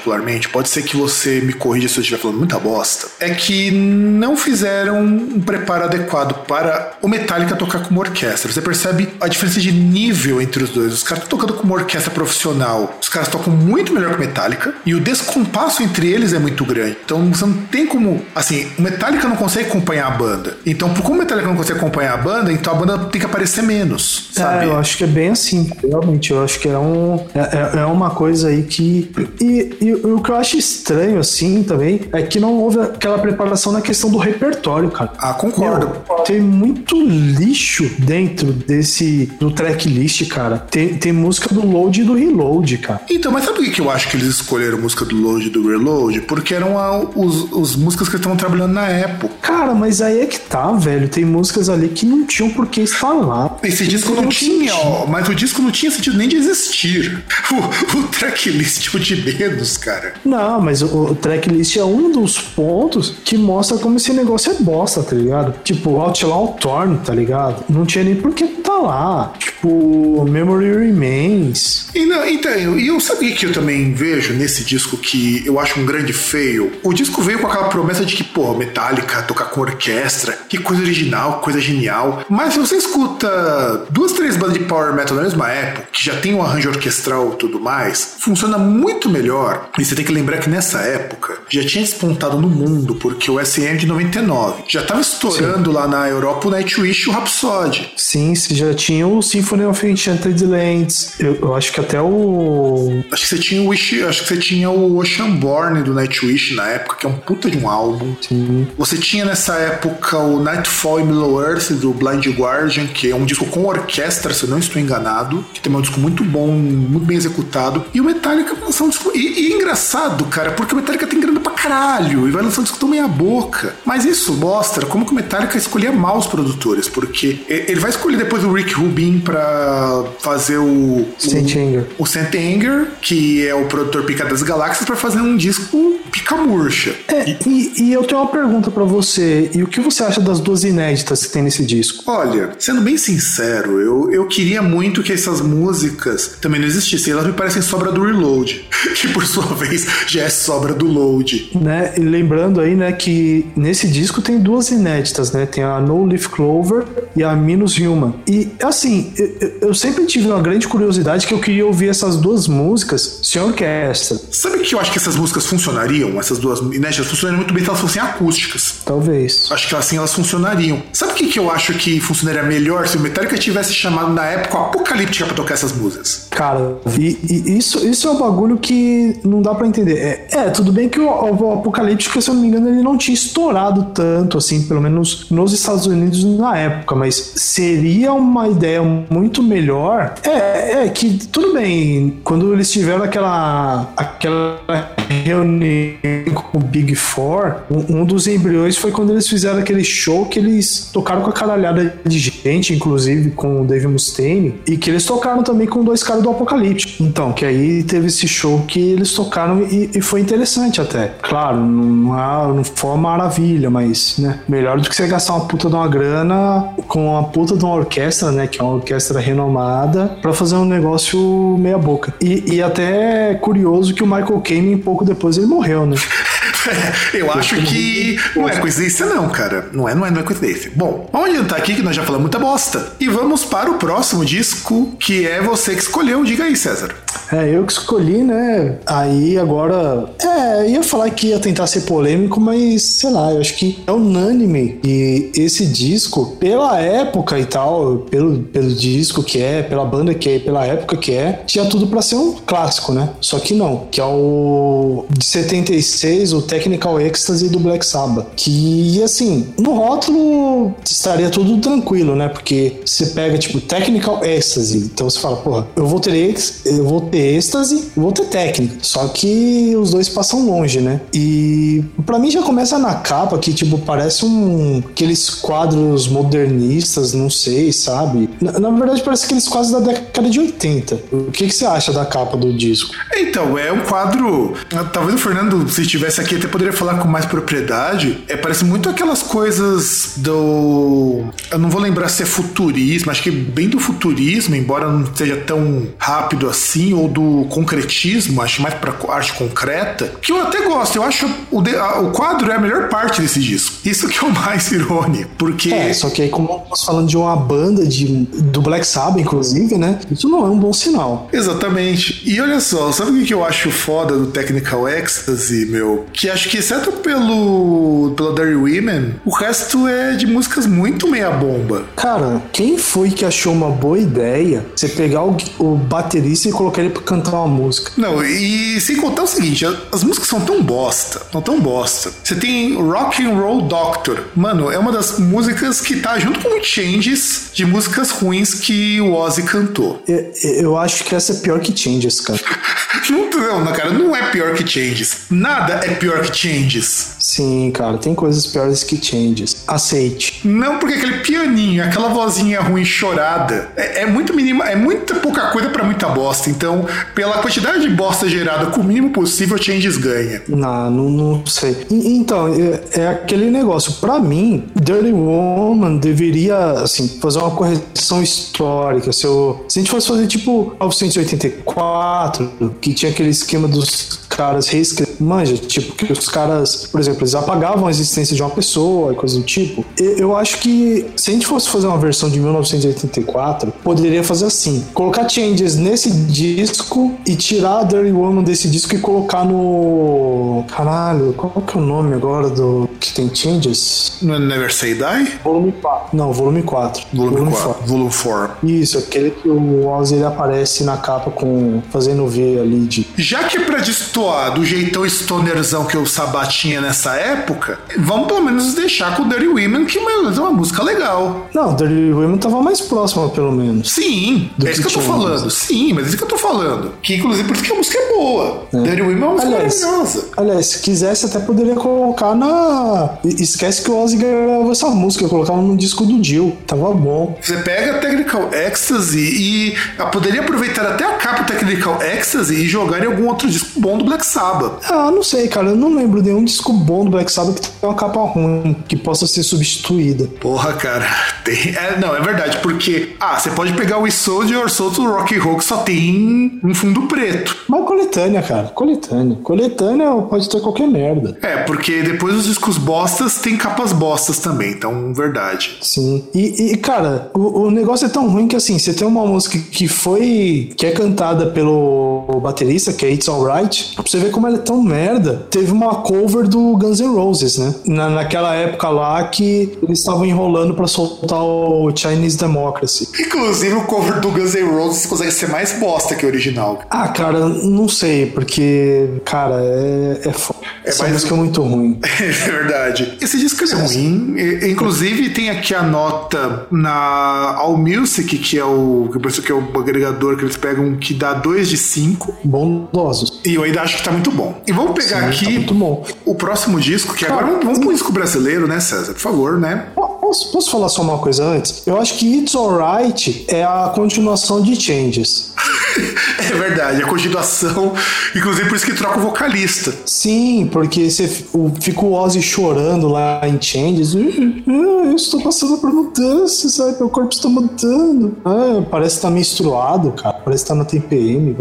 pode ser que você me corrija se eu estiver falando muita bosta, é que não fizeram um preparo adequado para o Metallica tocar com uma orquestra. Você percebe a diferença de nível entre os dois. Os caras estão tocando com uma orquestra profissional, os caras tocam muito melhor que o Metallica, e o descompasso entre eles é muito grande. Então você não tem como. Assim, o Metallica não consegue acompanhar a banda. Então, por como o Metallica não consegue acompanhar a banda, então a banda tem que aparecer menos. Sabe? É, eu acho que é bem assim. Realmente, eu acho que é, um, é, é, é uma coisa aí que. E, e, o que eu acho estranho, assim, também, é que não houve aquela preparação na questão do repertório, cara. Ah, concordo. Meu, tem muito lixo dentro desse. do tracklist, cara. Tem, tem música do load e do reload, cara. Então, mas sabe por que eu acho que eles escolheram música do load e do reload? Porque eram a, os, os músicas que estavam trabalhando na época. Cara, mas aí é que tá, velho. Tem músicas ali que não tinham por que estar lá. Esse disco não, tinha, ó, mas o disco não tinha sentido nem de existir. [laughs] O, o tracklist o de menos, cara. Não, mas o, o tracklist é um dos pontos que mostra como esse negócio é bosta, tá ligado? Tipo, Outlaw Torn, tá ligado? Não tinha nem por que tá lá. Tipo, Memory Remains. E não, então, e eu sabia que eu também vejo nesse disco que eu acho um grande feio. O disco veio com aquela promessa de que, pô, Metallica tocar com orquestra, que coisa original, coisa genial. Mas se você escuta duas, três bandas de power metal na mesma época, que já tem um arranjo orquestral e tudo mais, funciona muito melhor. E você tem que lembrar que nessa época já tinha despontado no mundo, porque o SM de 99 já tava estourando Sim. lá na Europa o Nightwish e o Rhapsody. Sim, você já tinha o Symphony of Enchanted Lands. Eu, eu acho que até o. Acho que você tinha o Wish, acho que você tinha o Oceanborn do Nightwish na época, que é um puta de um álbum. Sim. Você tinha nessa época o Nightfall in Middle Earth do Blind Guardian, que é um disco com orquestra, se eu não estou enganado, que também é um disco muito bom, muito bem executado. E o Metallica lançou um disco. E, e engraçado, cara, porque o Metallica tem grana pra caralho e vai lançar um disco tão meia boca. Mas isso mostra como que o Metallica escolhia mal os produtores, porque ele vai escolher depois o Rick Rubin pra fazer o. Saint Anger. O, o Saint Anger, que é o produtor Pica das Galáxias, para fazer um disco pica murcha. É, e, e eu tenho uma pergunta para você. E o que você acha das duas inéditas que tem nesse disco? Olha, sendo bem sincero, eu, eu queria muito que essas músicas também não existissem. Elas me parecem sobra do Reload, [laughs] que por sua [laughs] vez já é sobra do Load. Né? E lembrando aí, né, que nesse disco tem duas inéditas, né? Tem a No Leaf Clover e a Minus Human. E assim, eu, eu sempre tive uma grande curiosidade que eu queria ouvir essas duas músicas sem orquestra. Sabe que eu acho que essas músicas funcionariam? Essas duas inéditas funcionariam muito bem se elas fossem acústicas. Talvez. Acho que assim elas funcionariam. Sabe o que, que eu acho que funcionaria melhor se o Metallica tivesse chamado na época apocalíptica pra tocar essas músicas? Cara, e, e isso, isso é um bagulho que não dá para entender. É, é, tudo bem que o, o Apocalíptica, se eu não me engano, ele não tinha estourado tanto, assim, pelo menos nos Estados Unidos na época, mas seria uma ideia muito melhor. É, é que tudo bem, quando eles tiveram aquela, aquela reunião com o Big Four, um, um, dos embriões foi quando eles fizeram aquele show que eles tocaram com a caralhada de gente, inclusive com o Dave Mustaine, e que eles tocaram também com dois caras do Apocalipse. Então, que aí teve esse show que eles tocaram e, e foi interessante até. Claro, não, não foi uma maravilha, mas, né, melhor do que você gastar uma puta de uma grana com uma puta de uma orquestra, né, que é uma orquestra renomada, para fazer um negócio meia boca. E, e até curioso que o Michael Kamen, pouco depois, ele morreu, né? [laughs] Eu acho que não é coincidência, não, cara. Não é, não é, não é coincidência. Bom, vamos adiantar aqui que nós já falamos muita bosta. E vamos para o próximo disco, que é você que escolheu. Diga aí, César. É, eu que escolhi, né? Aí agora. É, ia falar que ia tentar ser polêmico, mas sei lá, eu acho que é unânime. E esse disco, pela época e tal, pelo, pelo disco que é, pela banda que é, pela época que é, tinha tudo para ser um clássico, né? Só que não, que é o de 76, o Technical Ecstasy do Black Sabbath. Que, assim, no rótulo estaria tudo tranquilo, né? Porque você pega, tipo, Technical Ecstasy. Então você fala, porra, eu vou ter, eu vou ter êxtase, vou ter técnica. Só que os dois passam longe, né? E para mim já começa na capa que, tipo, parece um. aqueles quadros modernistas, não sei, sabe? Na, na verdade, parece aqueles quadros da década de 80. O que, que você acha da capa do disco? Então, é um quadro. Talvez o Fernando, se estivesse aqui, até poderia falar com mais propriedade. É, parece muito aquelas coisas do. Eu não vou lembrar se é futurismo, acho que bem do futurismo, embora não seja tão rápido assim, assim, ou do concretismo, acho mais pra arte concreta, que eu até gosto. Eu acho o, de, a, o quadro é a melhor parte desse disco. Isso que é o mais [laughs] irônico, porque... É, só que aí como nós falando de uma banda de, do Black Sabbath, inclusive, né? Isso não é um bom sinal. Exatamente. E olha só, sabe o que eu acho foda do Technical Ecstasy, meu? Que acho que, exceto pelo, pelo Dirty Women, o resto é de músicas muito meia bomba. Cara, quem foi que achou uma boa ideia você pegar o, o baterista e colocar ele pra cantar uma música? Não, e sem contar o seguinte, as músicas são tão bosta, são tão bosta. Você tem Rock and Roll Doctor. Mano, é uma das músicas que tá junto com Changes de músicas ruins que o Ozzy cantou. Eu, eu acho que essa é pior que Changes, cara. [laughs] não, não, cara, não é pior que Changes. Nada é pior que Changes. Sim, cara, tem coisas piores que Changes. Aceite. Não, porque aquele pianinho, aquela vozinha ruim chorada, é, é muito mínima, é muita pouca coisa para muita bosta. Então, pela quantidade de bosta gerada com o mínimo possível, Changes ganha. Não, não, não sei. Então, é, é, aquele negócio. Para mim, Dirty Woman deveria, assim, fazer uma correção histórica. Se, eu, se a gente fosse fazer tipo 1984, que tinha aquele esquema dos caras reescrever. Manja, tipo, que os caras, por exemplo, eles apagavam a existência de uma pessoa e coisa do tipo. Eu acho que se a gente fosse fazer uma versão de 1984, poderia fazer assim: colocar changes nesse disco e tirar a Dirty Woman desse disco e colocar no. Caralho, qual que é o nome agora do. que tem changes? No Never Say Die? Volume 4. Não, volume 4. Volume, volume 4. 4. Volume 4. Isso, aquele que o Ozzy ele aparece na capa com. fazendo ver ali de. Já que é pra destoar do jeitão stonerzão que o Sabat tinha nessa época, vamos pelo menos deixar com o Dirty Women, que é uma música legal. Não, Dirty Women tava mais próxima, pelo menos. Sim, é isso que, que eu tô falando. Sim, mas é isso que eu tô falando. Que inclusive por isso que a música é boa. É. Dirty Women é uma música aliás, maravilhosa. Aliás, se quisesse, até poderia colocar na. Esquece que o Ozzy gravou essa música, colocava no disco do Jill. Tava bom. Você pega a Technical Ecstasy e poderia aproveitar até a capa Technical Ecstasy e jogar em algum outro disco bom do Black Sabbath. Ah, não sei, cara. Eu não lembro de nenhum disco bom do Black Sabbath que tenha uma capa ruim, que possa ser substituída. Porra, cara. Tem... É, não, é verdade, porque. Ah, você pode pegar o Soldier Solto do Rock and Roll que só tem um fundo preto. Mas coletânea, cara. Coletânea. Coletânea pode ter qualquer merda. É, porque depois os discos bostas tem capas bostas também, então, verdade. Sim. E, e cara, o, o negócio é tão ruim que assim, você tem uma música que foi. que é cantada pelo baterista, que é It's Alright, pra você ver como ela é tão merda. Teve uma cover do Guns N' Roses, né? Na, naquela época lá que eles estavam enrolando para soltar o Chinese Democracy. Inclusive, o cover do Guns N' Roses consegue ser mais bosta que o original. Ah, cara, não sei, porque, cara, é, é foda. É Essa mais... música é muito ruim. [laughs] é verdade. Esse disco é ruim. Inclusive, tem aqui a nota na All Music, que é o que é o agregador que eles pegam, que dá 2 de 5. Bondosos. E eu ainda acho que tá muito bom. E vamos pegar Sim, aqui tá muito bom. o próximo disco, que cara, agora vamos, pro disco brasileiro, né, César? Por favor, né? Posso, posso falar só uma coisa antes? Eu acho que It's Alright é a continuação de Changes. [laughs] é verdade, a continuação. Inclusive por isso que troca o vocalista. Sim, porque você fica o Ozzy chorando lá em Changes. Eu estou passando por mudanças, sabe? Meu corpo está mudando. Ah, parece que tá menstruado, cara. Parece que tá na TPM.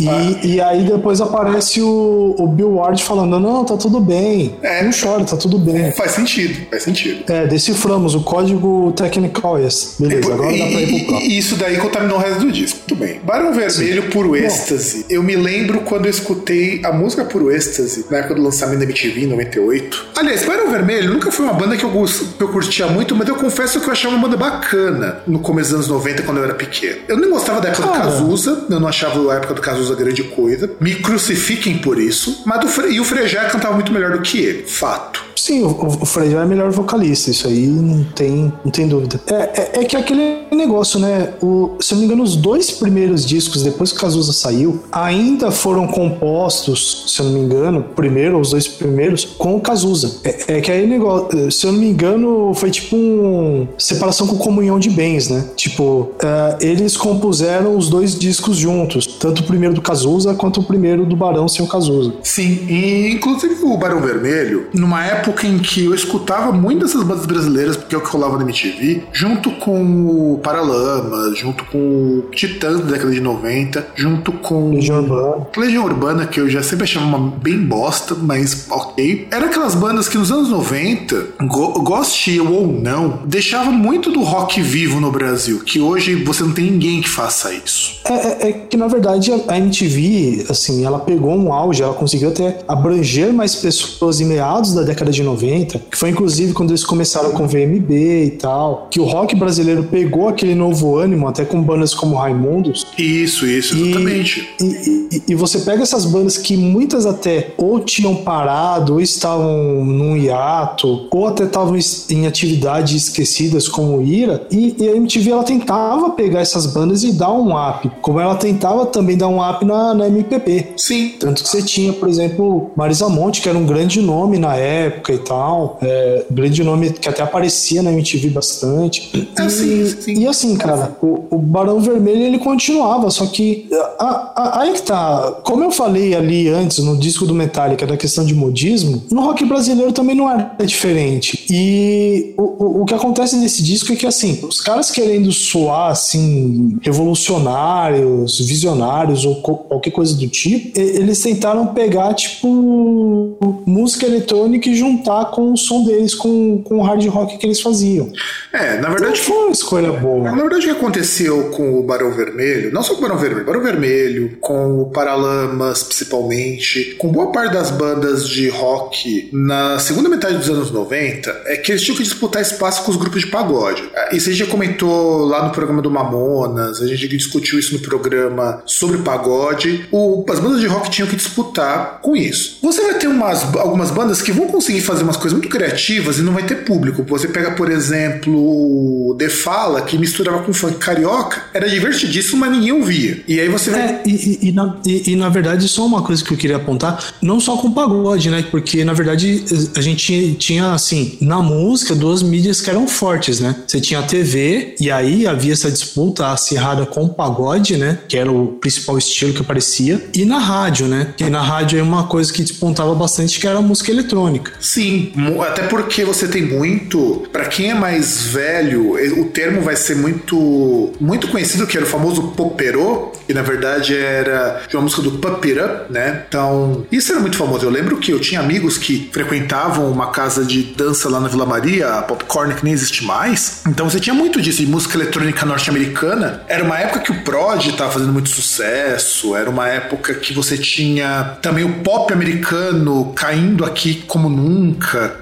E, ah. e aí depois aparece o, o Bill Ward falando: não, tá tudo bem. É, não chora, tá tudo bem. Faz sentido, faz sentido. É, deciframos o código technical, yes. Beleza, agora dá pra ir pro. E isso daí contaminou o resto do disco. Muito bem. Barão Vermelho Sim. Puro Êxtase. Eu me lembro quando eu escutei a música Puro Êxtase, na época do lançamento da MTV, em 98. Aliás, Barão Vermelho nunca foi uma banda que eu, que eu curtia muito, mas eu confesso que eu achava uma banda bacana no começo dos anos 90, quando eu era pequeno. Eu nem gostava da época do Cazuza, eu não achava a época do Cazuza Cazuza grande coisa. Me crucifiquem por isso. Mas do Fre e o Frejá cantava muito melhor do que ele. Fato. Sim, o, o Frejá é melhor vocalista, isso aí não tem, não tem dúvida. É, é, é, que aquele negócio, né? O, se eu não me engano, os dois primeiros discos, depois que Cazuza saiu, ainda foram compostos, se eu não me engano, primeiro, os dois primeiros, com o Cazuza. É, é que aí negócio, se eu não me engano, foi tipo um separação com comunhão de bens, né? Tipo, uh, eles compuseram os dois discos juntos, tanto o primeiro do Cazuza quanto o primeiro do Barão sem o Cazuza. Sim, e inclusive o Barão Vermelho, numa época época em que eu escutava muito dessas bandas brasileiras, porque é o que rolava na MTV, junto com o Paralamas, junto com o Titãs da década de 90, junto com. Legião Urbana. Legião Urbana, que eu já sempre achava uma bem bosta, mas ok. Era aquelas bandas que nos anos 90, go goste ou não, deixava muito do rock vivo no Brasil, que hoje você não tem ninguém que faça isso. É, é, é que na verdade a MTV, assim, ela pegou um auge, ela conseguiu até abranger mais pessoas em meados da década de 90, que foi inclusive quando eles começaram com VMB e tal, que o rock brasileiro pegou aquele novo ânimo, até com bandas como Raimundos. Isso, isso, exatamente. E, e, e, você pega essas bandas que muitas até ou tinham parado, ou estavam num hiato, ou até estavam em atividades esquecidas como Ira, e, e a MTV ela tentava pegar essas bandas e dar um up, como ela tentava também dar um up na, na MPB. Sim. Tanto que você tinha, por exemplo, Marisa Monte, que era um grande nome na época e tal, é, grande nome que até aparecia na MTV bastante. É, e, sim, sim. e assim, cara, o, o, Barão Vermelho ele continuava, só que a, a, aí que tá, como eu falei ali antes no disco do Metallica da questão de modismo, no rock brasileiro também não era diferente. E o, o, o que acontece nesse disco é que assim, os caras querendo soar assim revolucionários, visionários ou qualquer coisa do tipo, eles tentaram pegar tipo música eletrônica e juntar com o som deles, com, com o hard rock que eles faziam. É, na verdade. Não foi uma escolha boa. Na verdade, o que aconteceu com o Barão Vermelho, não só com o Barão Vermelho, Barão Vermelho, com o Paralamas, principalmente, com boa parte das bandas de rock na segunda metade dos anos 90, é que eles tinham que disputar espaço com os grupos de pagode. Isso a gente já comentou lá no programa do Mamonas, a gente discutiu isso no programa sobre pagode. O, as bandas de rock tinham que disputar com isso. Você vai ter umas, algumas bandas que vão conseguir fazer umas coisas muito criativas e não vai ter público. Você pega, por exemplo, The Fala, que misturava com funk carioca, era divertidíssimo, mas ninguém ouvia. E aí você vai. É, e, e, na, e, e, na verdade, só uma coisa que eu queria apontar, não só com pagode, né? Porque na verdade a gente tinha, assim, na música, duas mídias que eram fortes, né? Você tinha a TV, e aí havia essa disputa acirrada com o pagode, né? Que era o principal estilo que aparecia, e na rádio, né? Que na rádio é uma coisa que despontava bastante, que era a música eletrônica. Sim, até porque você tem muito. para quem é mais velho, o termo vai ser muito muito conhecido, que era o famoso popero, que na verdade era uma música do Pump Up, né? Então, isso era muito famoso. Eu lembro que eu tinha amigos que frequentavam uma casa de dança lá na Vila Maria, a Popcorn, que nem existe mais. Então você tinha muito disso, de música eletrônica norte-americana. Era uma época que o prod estava fazendo muito sucesso, era uma época que você tinha também o pop americano caindo aqui como nunca.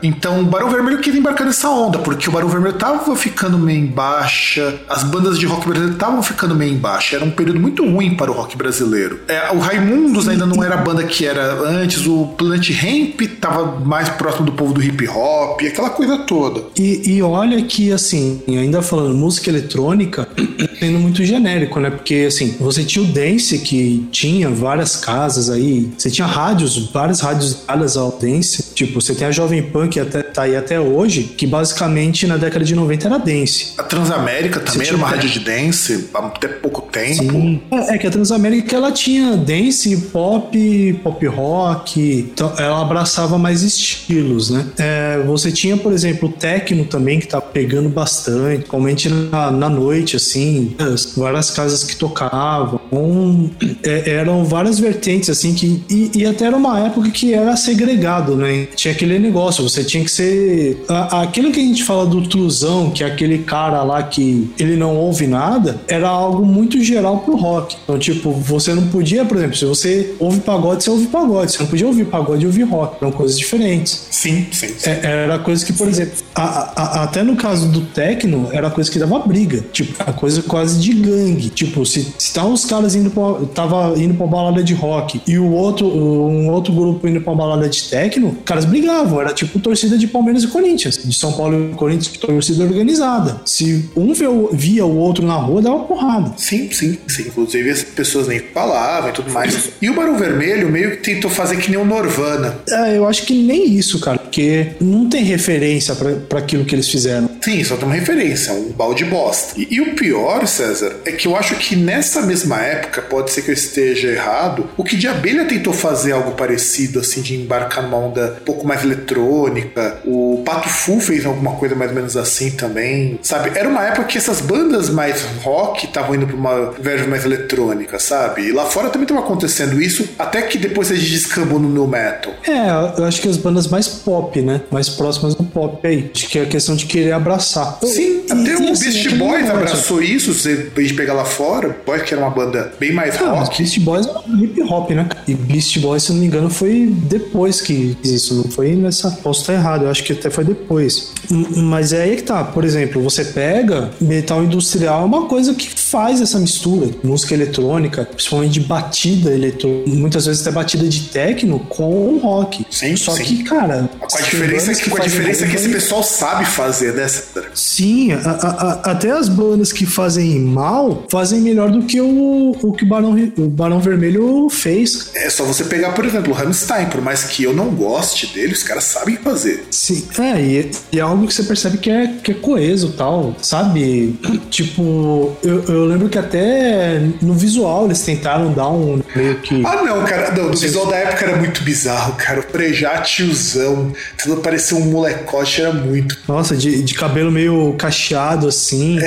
Então o Barão Vermelho queria embarcar nessa onda, porque o Barão Vermelho tava ficando meio em baixa, as bandas de rock brasileiro estavam ficando meio em baixa. Era um período muito ruim para o rock brasileiro. É, o Raimundos ainda não era a banda que era antes, o Planet Hemp tava mais próximo do povo do hip hop, aquela coisa toda. E, e olha que, assim, ainda falando música eletrônica, [clears throat] sendo muito genérico, né? Porque, assim, você tinha o Dance, que tinha várias casas aí, você tinha rádios, várias rádios ligadas ao Dance. Tipo, você tem a Jovem Pan, que até, tá aí até hoje, que basicamente na década de 90 era Dance. A Transamérica também era uma rádio de Dance, há até pouco tempo. Sim. É, é que a Transamérica, ela tinha Dance, pop, pop rock, então ela abraçava mais estilos, né? É, você tinha, por exemplo, o Tecno também, que tá pegando bastante, principalmente na, na noite, assim, várias casas que tocavam. Um, é, eram várias vertentes, assim, que. E, e, até era uma época que era segregado, né? Tinha aquele negócio, você tinha que ser. A, aquilo que a gente fala do truzão, que é aquele cara lá que ele não ouve nada, era algo muito geral pro rock. Então, tipo, você não podia, por exemplo, se você ouve pagode, você ouve pagode. Você não podia ouvir pagode e ouvir rock. Eram coisas diferentes. Sim, sim. sim. É, era coisa que, por exemplo, a, a, até no caso do techno, era coisa que dava briga. Tipo, a coisa quase de gangue. Tipo, se, se tá os caras indo pra, tava indo pra balada de rock e o outro, um outro grupo indo pra balada de techno, caras brigavam. Era tipo torcida de Palmeiras e Corinthians. De São Paulo e Corinthians, torcida organizada. Se um via o outro na rua, dava porrada. Sim, sim, sim. Inclusive as pessoas nem falavam e tudo mais. E o Barão Vermelho meio que tentou fazer que nem o Norvana. É, eu acho que nem isso, cara, porque não tem referência para aquilo que eles fizeram. Sim, só tem uma referência, um balde bosta. E, e, o pior, César, é que eu acho que nessa mesma época, pode ser que eu esteja errado, o que de abelha tentou fazer algo parecido, assim, de embarcar numa onda um pouco mais eletrônica. O Pato Fu fez alguma coisa mais ou menos assim também, sabe? Era uma época que essas bandas mais rock estavam indo pra uma verve mais eletrônica, sabe? E lá fora também estava acontecendo isso, até que depois a gente descambou no new metal. É, eu acho que as bandas mais pop, né? Mais próximas do pop aí. Acho que é a questão de querer abraçar. Sim, E- até e, o assim, Beast Boys abraçou isso, se a gente pegar lá fora, Boys que era uma banda bem mais Ah, rock. Beast Boys é hip hop, né? E Beast Boys, se não me engano, foi depois que isso. Não foi nessa. Posso estar errado, eu acho que até foi depois. M- Mas é aí que tá. Por exemplo, você pega metal industrial, é uma coisa que faz essa mistura. Música eletrônica, principalmente de batida eletrônica. Muitas vezes até batida de techno com rock. Sim, Só sim. que, cara. Com a diferença, bandas que, com a diferença que esse bem- pessoal sabe fazer, né, Sandra? Sim, a- a- a- até as bandas que fazem mal fazem melhor do que o, o que o Barão, o Barão Vermelho fez. É só você pegar, por exemplo, o Rammstein, por mais que eu não goste dele, os caras sabem fazer. Sim, é, e, e é algo que você percebe que é, que é coeso e tal, sabe? [clears throat] Tipo, eu, eu lembro que até no visual eles tentaram dar um meio que. Ah, não, cara, não, o visual da época era muito bizarro, cara. O Prejá tiozão, tudo parecia um molecote, era muito. Nossa, de, de cabelo meio cacheado assim,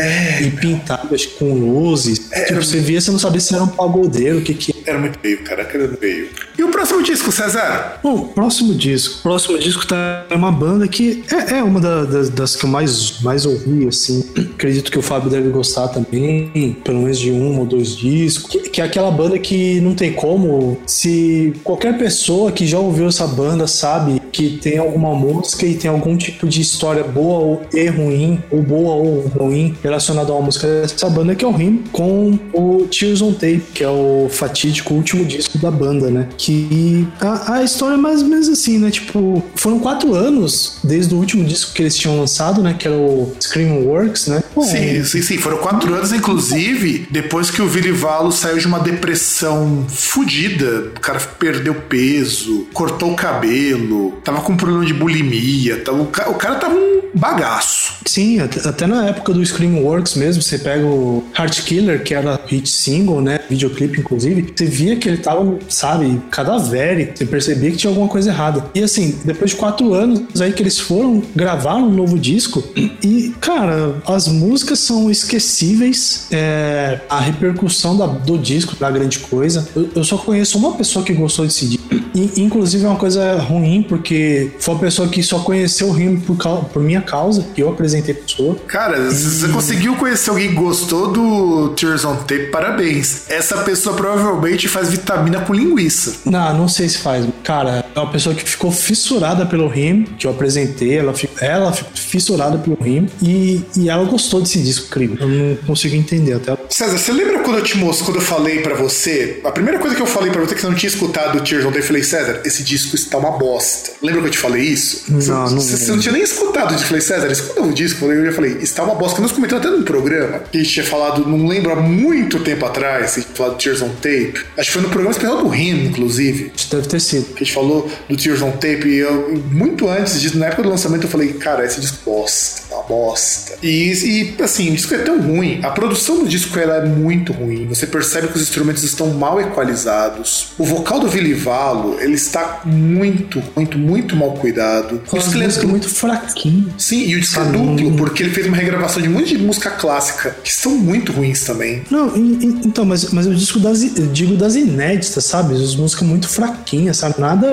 e pintado acho que com luzes. tipo, você via, você não sabia se era um pagodeiro, o que que Era muito feio, cara, era feio. E o próximo disco, César? Bom, próximo disco. Próximo disco tá uma banda que é, é uma da- das, das que eu mais, mais ouvi, assim. Acredito que o Fábio deve gostar também, pelo menos de um ou dois discos. Que, que é aquela banda que não tem como. Se qualquer pessoa que já ouviu essa banda sabe que tem alguma música e tem algum tipo de história boa ou e ruim, ou boa ou ruim, relacionada a uma música dessa banda, que é o Rim, com o Tears on Tape, que é o fatídico último disco da banda, né? Que a, a história é mais ou menos assim, né? Tipo, foram quatro anos desde o último disco que eles tinham lançado, né? Que era o Screamworks, né? Bom, Sim, sim, sim. Foram quatro anos, inclusive, depois que o Vili Valo saiu de uma depressão fodida. O cara perdeu peso, cortou o cabelo, tava com problema de bulimia. Tava, o, ca- o cara tava um bagaço. Sim, até, até na época do Screamworks mesmo, você pega o Heart Killer, que era hit single, né? Videoclipe, inclusive, você via que ele tava, sabe, cadavérico, você percebia que tinha alguma coisa errada. E assim, depois de quatro anos aí que eles foram gravar um novo disco, e, cara, as músicas são esquecíveis, é, a repercussão da- do disco da grande coisa. Eu, eu só conheço uma pessoa que gostou desse disco. E, inclusive é uma coisa ruim, porque foi uma pessoa que só conheceu o Rim por, por minha causa, que eu apresentei a pessoa. Cara, se você conseguiu conhecer alguém que gostou do Tears on Tape, parabéns. Essa pessoa provavelmente faz vitamina com linguiça. Não, não sei se faz. Cara, é uma pessoa que ficou fissurada pelo Rim, que eu apresentei, ela, ela ficou fissurada pelo Rim, e, e ela gostou desse disco incrível. Eu não consigo entender até. César, você lembra quando eu te mostrei, quando eu falei pra você? A primeira coisa que eu falei pra você que você não tinha escutado o Tears on Tape, eu falei, César, esse disco está uma bosta. Lembra que eu te falei isso? Você- Não, não você, você não tinha nem escutado o disco. Eu falei, César, escuta o disco. Eu já falei, está uma bosta. Nós comentamos até num programa que a gente tinha falado, não lembro, há muito tempo atrás, a gente tinha falado do Tears on Tape. Acho que foi no programa especial do Rim, inclusive. Deve ter sido. que a gente falou do Tears on Tape, e eu, muito antes disso, na época do lançamento, eu falei, cara, esse disco bosta, tá uma bosta. E, e, assim, o disco é tão ruim, a produção do disco ela é muito ruim, você percebe que os instrumentos estão mal equalizados, o vocal do Vili Valo, ele está muito, muito, muito mal cuidado. O disco é muito fraquinho. Sim, e o disco é duplo, porque ele fez uma regravação de um monte de música clássica, que estão muito ruins também. Não, então, mas, mas eu disco das, digo das inéditas, sabe? As músicas muito fraquinhas, sabe? Nada,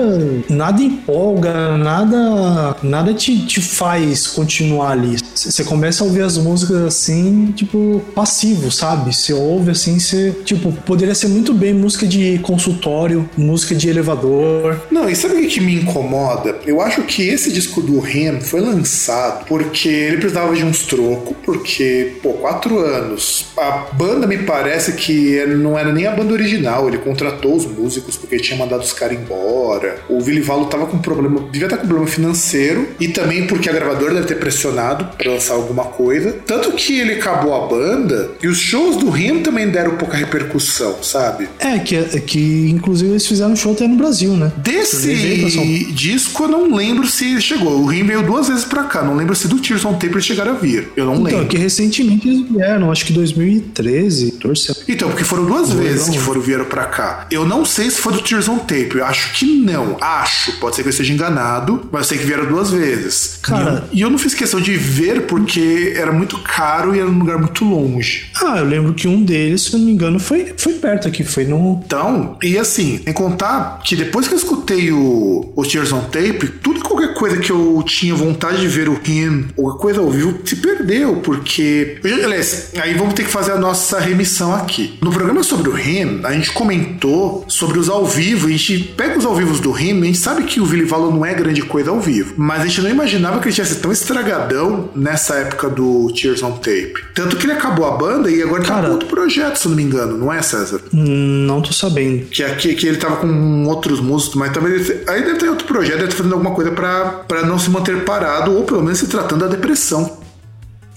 nada empolga, nada, nada te, te faz continuar ali. Você começa a ouvir as músicas assim, tipo, passivo, sabe? Você ouve assim, você, tipo, poderia ser muito bem música de consultório, música de elevador. Não, e sabe o que me incomoda? Eu acho que esse disco do Ram foi lançado porque ele precisava de uns trocos, porque, pô, quatro anos. A banda me parece que não era nem a banda original, ele contratou os músicos porque tinha mandado os caras embora. O Vili Valo tava com problema, devia estar com problema financeiro e também porque a gravadora deve ter pressionado pra lançar alguma coisa. Tanto que ele acabou a banda e os shows do Rim também deram pouca repercussão, sabe? É, que, que inclusive eles fizeram show até no Brasil, né? Desse disco eu não lembro se ele chegou. O Rim veio duas vezes pra cá. Não lembro se do Tears on Tape eles chegaram a vir. Eu não então, lembro. que recentemente eles vieram, acho que 2013, torceu. Então, porque foram duas Não, vezes não. que foram vieram pra cá. Eu não sei se foi do Tears on Tape. Eu acho que não. Acho. Pode ser que eu esteja enganado, mas eu sei que vieram duas vezes. Cara- E eu, e eu não fiz questão de ver porque era muito caro e era num lugar muito longe. Ah, eu lembro que um deles, se eu não me engano, foi, foi perto aqui, foi no. Então, e assim, em contar que depois que eu escutei o, o Tears on Tape, tudo e qualquer coisa que eu tinha vontade de ver o Him, ou coisa ao vivo, se perdeu, porque. Eu já- Aliás, aí vamos ter que fazer a nossa remissão aqui. No programa sobre o Him, a gente comentou sobre os ao vivo, a gente pega os ao vivos do Him, a gente sabe que o Billy Valor não é grande coisa ao vivo, mas a gente não imaginava que ele tivesse tão estragadão nessa época do Tears on Tape. Tanto que ele acabou a banda e agora tá Cara- com outro projeto, se não me engano, não é, César? Não tô sabendo. Que aqui que ele tava com outros músicos, mas também aí deve ter outro projeto, deve estar fazendo alguma coisa pra pra não se manter parado, ou pelo menos se tratando da depressão.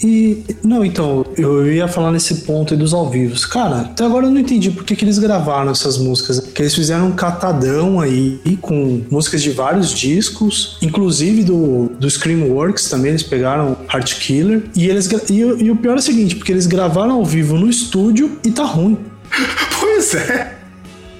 E. Não, então, eu ia falar nesse ponto aí dos ao vivos. Cara, até agora eu não entendi por que, que eles gravaram essas músicas. Que eles fizeram um catadão aí com músicas de vários discos, inclusive do, do Screamworks também, eles pegaram Heart Killer. E, eles, e, e o pior é o seguinte, porque eles gravaram ao vivo no estúdio e tá ruim. [laughs] Pois é.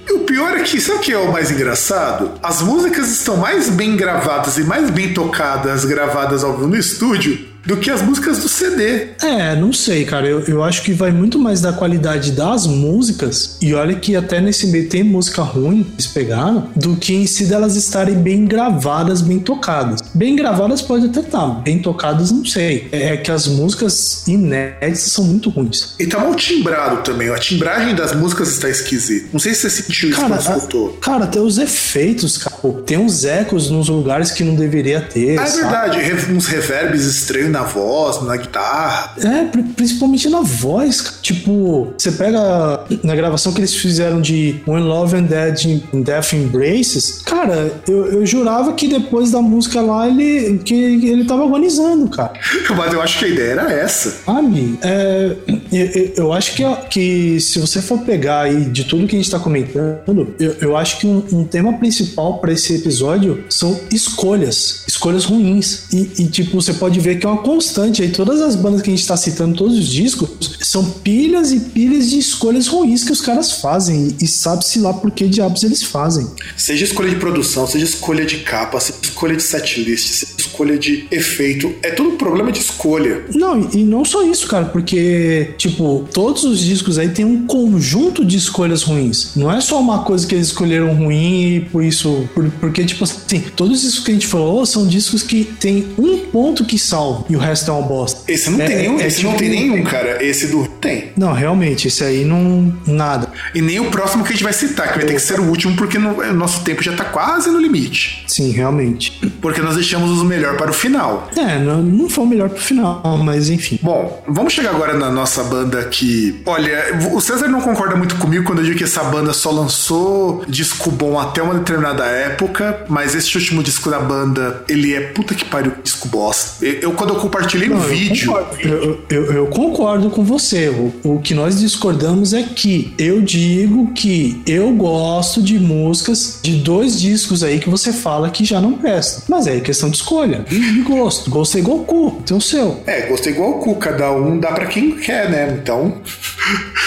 E o pior é que, sabe o que é o mais engraçado? As músicas estão mais bem gravadas e mais bem tocadas, gravadas ao vivo no estúdio, do que as músicas do CD. É, não sei, cara. Eu, eu acho que vai muito mais da qualidade das músicas. E olha que até nesse meio tem música ruim, eles pegaram, do que em si delas estarem bem gravadas, bem tocadas. Bem gravadas pode até estar, bem tocadas não sei. É, é que as músicas inéditas são muito ruins. E tá mal timbrado também. A timbragem das músicas está esquisita. Não sei se você sentiu isso Cara, quando escutou. cara, até os efeitos, cara. Tem uns ecos nos lugares que não deveria ter. Ah, é sabe? verdade. Re- Uns reverbs estranhos na voz, na guitarra. É, pri- principalmente na voz. Tipo, você pega na gravação que eles fizeram de When Love and Dead in Death Embraces, cara, eu, eu jurava que depois da música lá ele, que ele tava agonizando, cara. [laughs] Mas eu acho que a ideia era essa. Sabe? É, eu, eu- eu acho que, que se você for pegar aí de tudo que a gente tá comentando, eu, eu acho que um, um tema principal para esse episódio são escolhas. Escolhas ruins. E, e, tipo, você pode ver que é uma constante aí. Todas as bandas que a gente tá citando, todos os discos, são pilhas e pilhas de escolhas ruins que os caras fazem. E, sabe-se lá por que diabos eles fazem. Seja escolha de produção, seja escolha de capa, seja escolha de setlist, seja escolha de efeito. É tudo um problema de escolha. Não, e e não só isso, cara, porque, tipo, todos os discos aí tem um conjunto de escolhas ruins. Não é só uma coisa que eles escolheram ruim e por isso. por- porque, tipo assim, todos os discos que a gente falou são discos que tem um ponto que salva e o resto é uma bosta. Esse não É- tem nenhum, é esse não tipo- tem nenhum, cara. Esse do tem. Não, realmente, esse aí não. Nada. E nem o próximo que a gente vai citar, que vai ter que ser o último, porque no- o nosso tempo já tá quase no limite. Sim, realmente. Porque nós deixamos os melhor para o final. É, não, não foi o melhor pro final, mas enfim. Bom, vamos chegar agora na nossa banda que. Olha, o César não concorda muito comigo quando eu digo que essa banda só lançou disco bom até uma determinada época, mas esse último disco da banda, ele é puta que pariu, disco bosta. Eu, eu, quando eu compartilhei um Não, eu vídeo. concordo. Eu, eu- eu concordo com você. O, o que nós discordamos é que eu digo que eu gosto de músicas de dois discos aí que você fala que já não prestam. Mas é questão de escolha. E de gosto. Gosto é igual cu. Tem o seu. É, gostei igual o cu, cada um dá pra quem quer, né? Então. [laughs]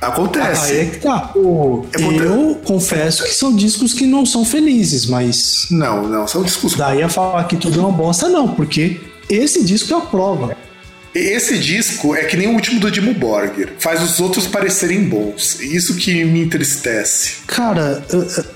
Acontece. Aí é que tá. O- É eu confesso que são discos que não são felizes, mas Não, não, são discos. daí a falar que tudo é uma bosta, não, porque esse disco é a prova. Esse disco é que nem o último do Dimo Borgir. Faz os outros parecerem bons. Isso que me entristece. Cara,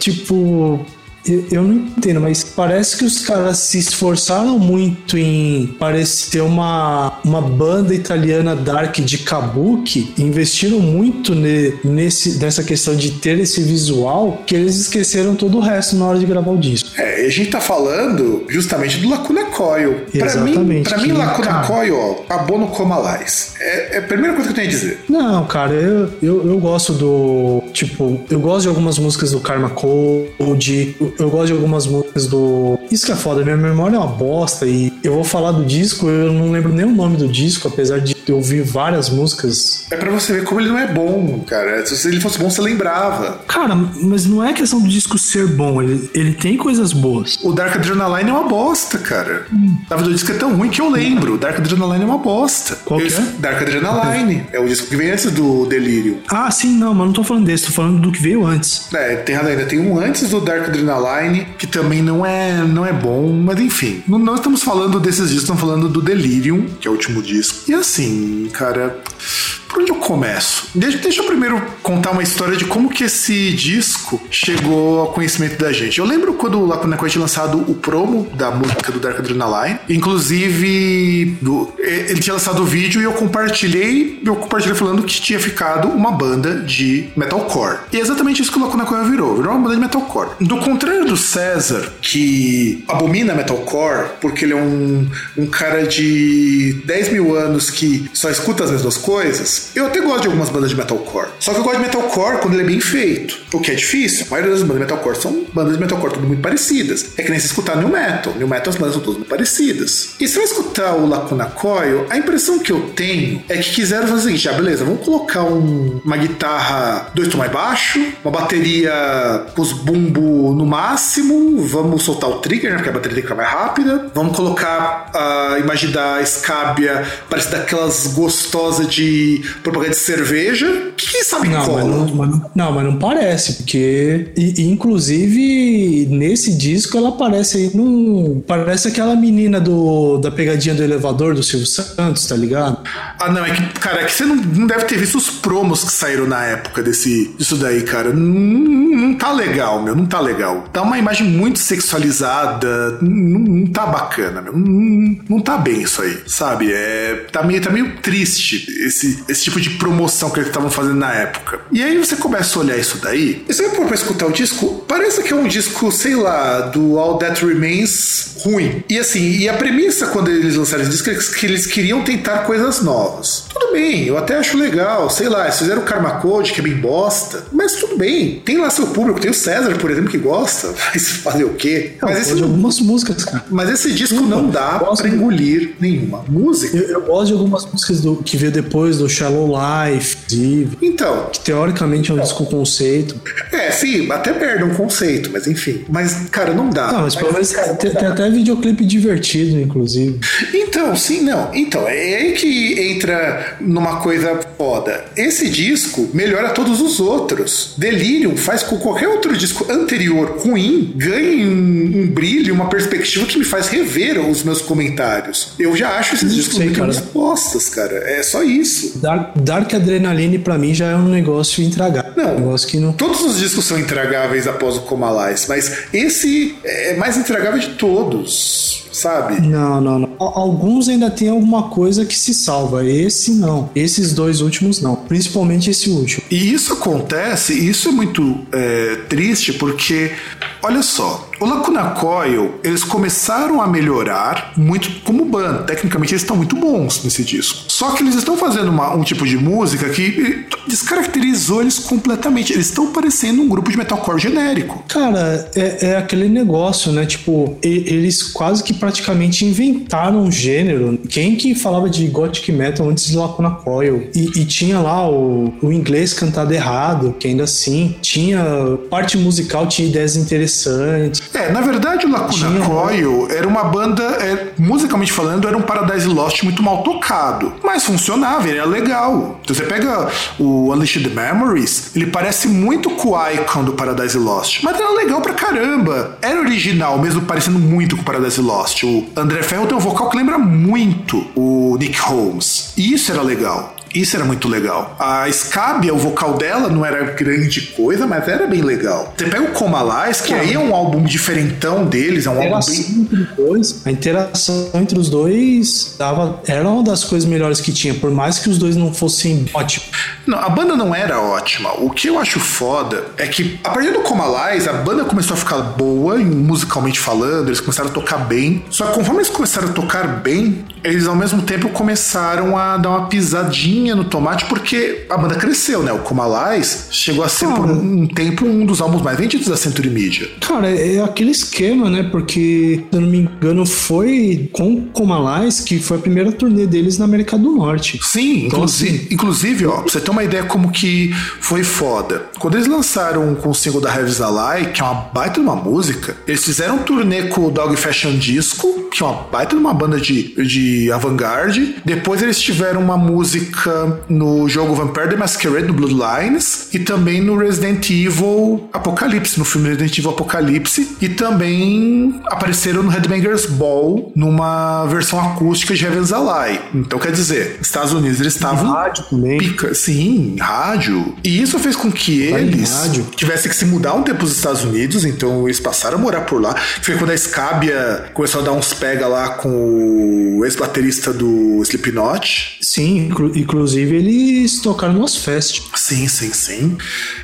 tipo. Eu, eu não entendo, mas parece que os caras se esforçaram muito em parecer uma, uma banda italiana dark de kabuki, investiram muito ne- nesse, nessa questão de ter esse visual, que eles esqueceram todo o resto na hora de gravar o disco. É, a gente tá falando justamente do Lacuna Coil. Pra mim, Exatamente, pra mim Lacuna cara- Coil, ó, acabou no Coma Lais. É, é a primeira coisa que eu tenho a dizer. Não, cara, eu, eu, eu gosto do. Tipo, eu gosto de algumas músicas do Karma Code. Eu gosto de algumas músicas do. Isso que é foda, minha memória é uma bosta e eu vou falar do disco, eu não lembro nem o nome do disco, apesar de eu ouvir várias músicas. É pra você ver como ele não é bom, cara. Se ele fosse bom, você lembrava. Cara, mas não é questão do disco ser bom, ele, ele tem coisas boas. O Dark Adrenaline é uma bosta, cara. Hum. Na verdade, o disco é tão ruim que eu lembro. O Dark Adrenaline é uma bosta. Qual que é? Dark Adrenaline. É o disco que vem antes do Delírio. Ah, sim, não, mas não tô falando desse, tô falando do que veio antes. É, tem ainda tem um antes do Dark Adrenaline, que também não é, não é bom, mas enfim. Não, não estamos falando desses discos, estamos falando do Delirium, que é o último disco. E assim, cara. Por onde eu começo? Deixa, deixa eu primeiro contar uma história de como que esse disco chegou ao conhecimento da gente. Eu lembro quando o Lacuna Coil tinha lançado o promo da música do Dark Adrenaline. Inclusive, do, ele tinha lançado o vídeo e eu compartilhei, eu compartilhei falando que tinha ficado uma banda de metalcore. E é exatamente isso que o Lacuna Coil virou. Virou uma banda de metalcore. Do contrário do César, que abomina metalcore, porque ele é um, um cara de 10 mil anos que só escuta as mesmas coisas, eu até gosto de algumas bandas de metalcore. Só que eu gosto de metalcore quando ele é bem feito. O que é difícil. A maioria das bandas de metalcore são bandas de metalcore tudo muito parecidas. É que nem se escutar New Metal. New Metal as bandas são todas muito parecidas. E se eu escutar o Lacuna Coil, a impressão que eu tenho é que quiseram fazer o seguinte: ah, beleza, vamos colocar um, uma guitarra dois tons mais baixo, uma bateria com os bumbo no máximo, vamos soltar o trigger, né? Porque a bateria tem que ficar mais rápida. Vamos colocar a imagem da Scabia, parece daquelas gostosas de propaganda de cerveja. Quem sabe não, cola? Mas não, mas, não, mas não parece, porque. E, inclusive, nesse disco ela aparece aí num. Parece aquela menina do, da pegadinha do elevador do Silvio Santos, tá ligado? Ah, não, é que, cara, é que você não, não deve ter visto os promos que saíram na época desse, disso daí, cara. Não, não tá legal, meu, não tá legal. Tá uma imagem muito sexualizada, não, não tá bacana, meu. Não, não tá bem isso aí, sabe? É, tá, meio, tá meio triste esse, esse tipo de promoção que eles estavam fazendo na época. E aí você começa a olhar isso daí, e você vai pra escutar o disco, parece que é um disco, sei lá, do All That Remains ruim. E assim, e a premissa quando eles lançaram esse disco é que eles queriam tentar coisas novas. Tudo bem, eu até acho legal, sei lá, eles fizeram o Karma Code, que é bem bosta, mas tudo bem. Tem lá seu público, tem o César, por exemplo, que gosta, [laughs] mas fazer o quê? Não, mas, esse, algumas músicas, cara. mas esse disco não dá pra engolir nenhuma música. Eu, eu, gosto de algumas músicas do, que veio depois do Shallow Life, então. Que teoricamente é um então. disco conceito. É, sim, até perde um conceito, mas enfim. Mas, cara, não dá. Não, mas pelo menos tem, tem, até videoclipe divertido, inclusive. Então, sim, não. Então, é aí que entra numa coisa foda. Esse disco melhora todos os outros. Delirium faz com qualquer outro disco anterior ruim ganhe um, um brilho, uma perspectiva que me faz rever os meus comentários. Eu já acho esses discos sei, muito respostas, cara. É só isso. Dark, Dark Adrenaline para mim já é um negócio intragável. Não, um negócio que não... todos os discos são intragáveis após o Comalais, mas esse é mais intragável de todos sabe? Não, não, não. Alguns ainda tem alguma coisa que se salva. Esse não. Esses dois últimos não. Principalmente esse último. E isso acontece, e isso é muito é, triste, porque, olha só, o Lacuna Coil, eles começaram a melhorar muito como banda. Tecnicamente, eles estão muito bons nesse disco. Só que eles estão fazendo uma, um tipo de música que descaracterizou eles completamente. Eles estão parecendo um grupo de metalcore genérico. Cara, é, é aquele negócio, né? Tipo, eles quase que praticamente inventaram um gênero. Quem que falava de gothic metal antes de Lacuna Coil? E, e tinha lá o, o inglês cantado errado, que ainda assim tinha parte musical, tinha ideias interessantes. É, na verdade o Lacuna Tinha, Coil era uma banda, é, musicalmente falando, era um Paradise Lost muito mal tocado, mas funcionava, ele era legal. Então você pega o Unleashed Memories, ele parece muito com o Icon do Paradise Lost, mas era legal pra caramba. Era original, mesmo parecendo muito com o Paradise Lost. O André Ferro tem um vocal que lembra muito o Nick Holmes, e isso era legal. Isso era muito legal. A Scabia, o vocal dela não era grande coisa, mas era bem legal. Você pega o Comalais, que aí é um álbum diferentão deles, é um álbum bem... Dois, a interação entre os dois dava, era uma das coisas melhores que tinha, por mais que os dois não fossem ótimos. Não, a banda não era ótima. O que eu acho foda é que, a partir do Comalais, a banda começou a ficar boa, musicalmente falando, eles começaram a tocar bem. Só que conforme eles começaram a tocar bem, eles ao mesmo tempo começaram a dar uma pisadinha farinha no tomate porque a banda cresceu, né? O Comalais chegou a ser por um, tempo um dos álbuns mais vendidos da Century Media. Cara, é aquele esquema, né? Porque, se eu não me engano, foi com Comalais que foi a primeira turnê deles na América do Norte. Sim, Então, inclusive, assim- inclusive, ó, pra você ter uma ideia como que foi foda. Quando eles lançaram com o single da Heavy's Ally, que é uma baita de uma música, eles fizeram um turnê com o Dog Fashion Disco, que é uma baita de uma banda de, de avant-garde. Depois eles tiveram uma música no jogo Vampire the Masquerade do Bloodlines e também no Resident Evil Apocalipse, no filme Resident Evil Apocalipse. E também apareceram no Headbangers Ball numa versão acústica de Heaven's Ally. Então quer dizer, Estados Unidos eles estavam rádio também. pica, sim, rádio. E isso fez com que Vai eles tivessem que se mudar um tempo para os Estados Unidos, então eles passaram a morar por lá. Foi quando a Scabia começou a dar uns pega lá com o ex-baterista do Slipknot. Sim, inclu- inclusive eles tocaram no Ozfest. Sim, sim, sim.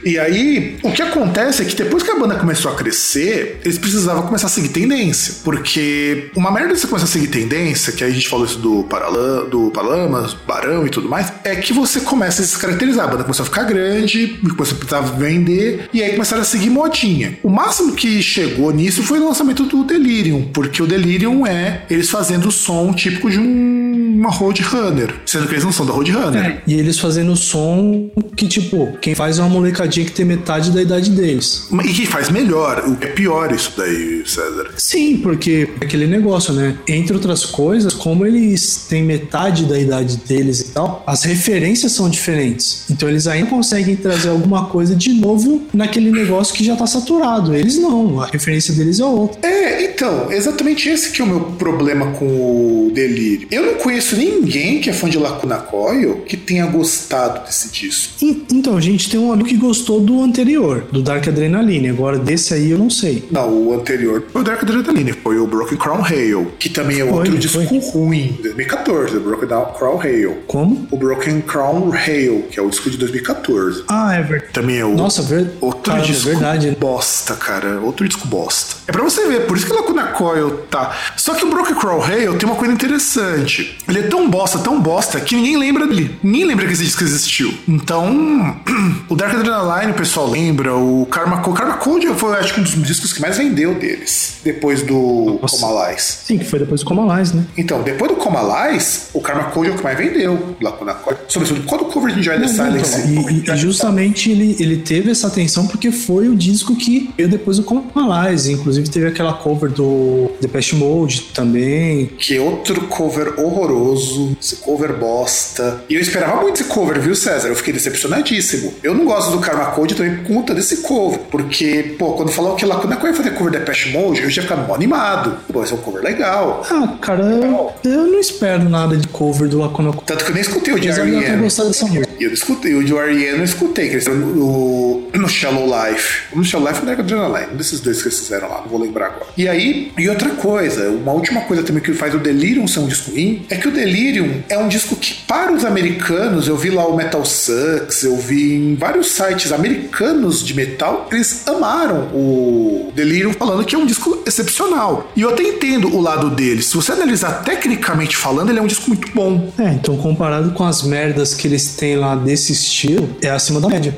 E aí, o que acontece é que depois que a banda começou a crescer, eles precisavam começar a seguir tendência. Porque uma merda você começar a seguir tendência, que a gente falou isso do, Paralã, do Palamas, Barão e tudo mais, é que você começa a se descaracterizar. A banda começou a ficar grande, começou a precisar vender, e aí começaram a seguir modinha. O máximo que chegou nisso foi o lançamento do Delirium, porque o Delirium é eles fazendo o som típico de um, uma Roadrunner, sendo que eles não são da Roadrunner. E eles fazendo som que, tipo, quem faz é uma molecadinha que tem metade da idade deles. E que faz melhor, o que é pior isso daí, César. Sim, porque é aquele negócio, né? Entre outras coisas, como eles têm metade da idade deles e tal, as referências são diferentes. Então eles ainda conseguem trazer alguma coisa de novo naquele negócio que já tá saturado. Eles não, a referência deles é outra. É, então, exatamente esse que é o meu problema com o Delírio. Eu não conheço ninguém que é fã de Lacuna Coil que tenha gostado desse disco. Então, a gente tem um amigo que gostou do anterior, do Dark Adrenaline. Agora, desse aí eu não sei. Não, o anterior foi o Dark Adrenaline, foi o Broken Crown Hail, que também é Foi, outro foi. disco ruim, 2014, o Broken Crown Hail. Como? O Broken Crown Hail, que é o disco de 2014. Ah, é verdade. Também é o Nossa, ver... outro Caramba, disco é verdade. né? bosta, cara. Outro disco bosta. É pra você ver, por isso que Lacuna Coil tá. Só que o Broken Crow Hail tem uma coisa interessante. Ele é tão bosta, tão bosta, que ninguém lembra dele. Ninguém lembra que esse disco existiu. Então, [clears throat] o Dark Adrenaline, o pessoal lembra. O Karma Code. Karma Code foi, acho que, um dos discos que mais vendeu deles. Depois do Nossa. Comalais. Sim, que foi depois do Comalais, né? Então, depois do Comalais, o Karma Code é o que mais vendeu. Lacuna Coil. Sobretudo causa do cover de Enjoy the Silence. Então, e, e- justamente ele, ele teve essa atenção porque foi o disco que veio depois do Comalais. Inclusive teve aquela cover do Depeche Mode também. Que é outro cover horroroso, esse cover bosta. E eu esperava muito esse cover, viu, César? Eu fiquei decepcionadíssimo. Eu não gosto do Karma Code também por conta desse cover. Porque, pô, quando falaram que Lacuna ia fazer cover da Depeche Mode, eu já ficava mó animado. Pô, esse é um cover legal. Ah, cara, eu, eu não espero nada de cover do Lacuna. Tanto que eu nem escutei o de de eu R.E.M. gostado dessa música. Eu não escutei, o de R.E.M. eu escutei, que eles estão no, no Shallow Life. No Shallow Life e no Adrenaline, um desses dois que eles fizeram lá, não vou lembrar agora. E aí, e outra coisa, uma última coisa também que faz o Delirium ser um disco ruim, é que o Delirium é um disco que, para os americanos, eu vi lá o Metal Sucks, eu vi em vários sites americanos de metal, eles amaram o Delirium, falando que é um disco excepcional. E eu até entendo o lado deles. Se você analisar tecnicamente falando, ele é um disco muito bom. É, então comparado com as merdas que eles têm lá desse estilo, é acima da média.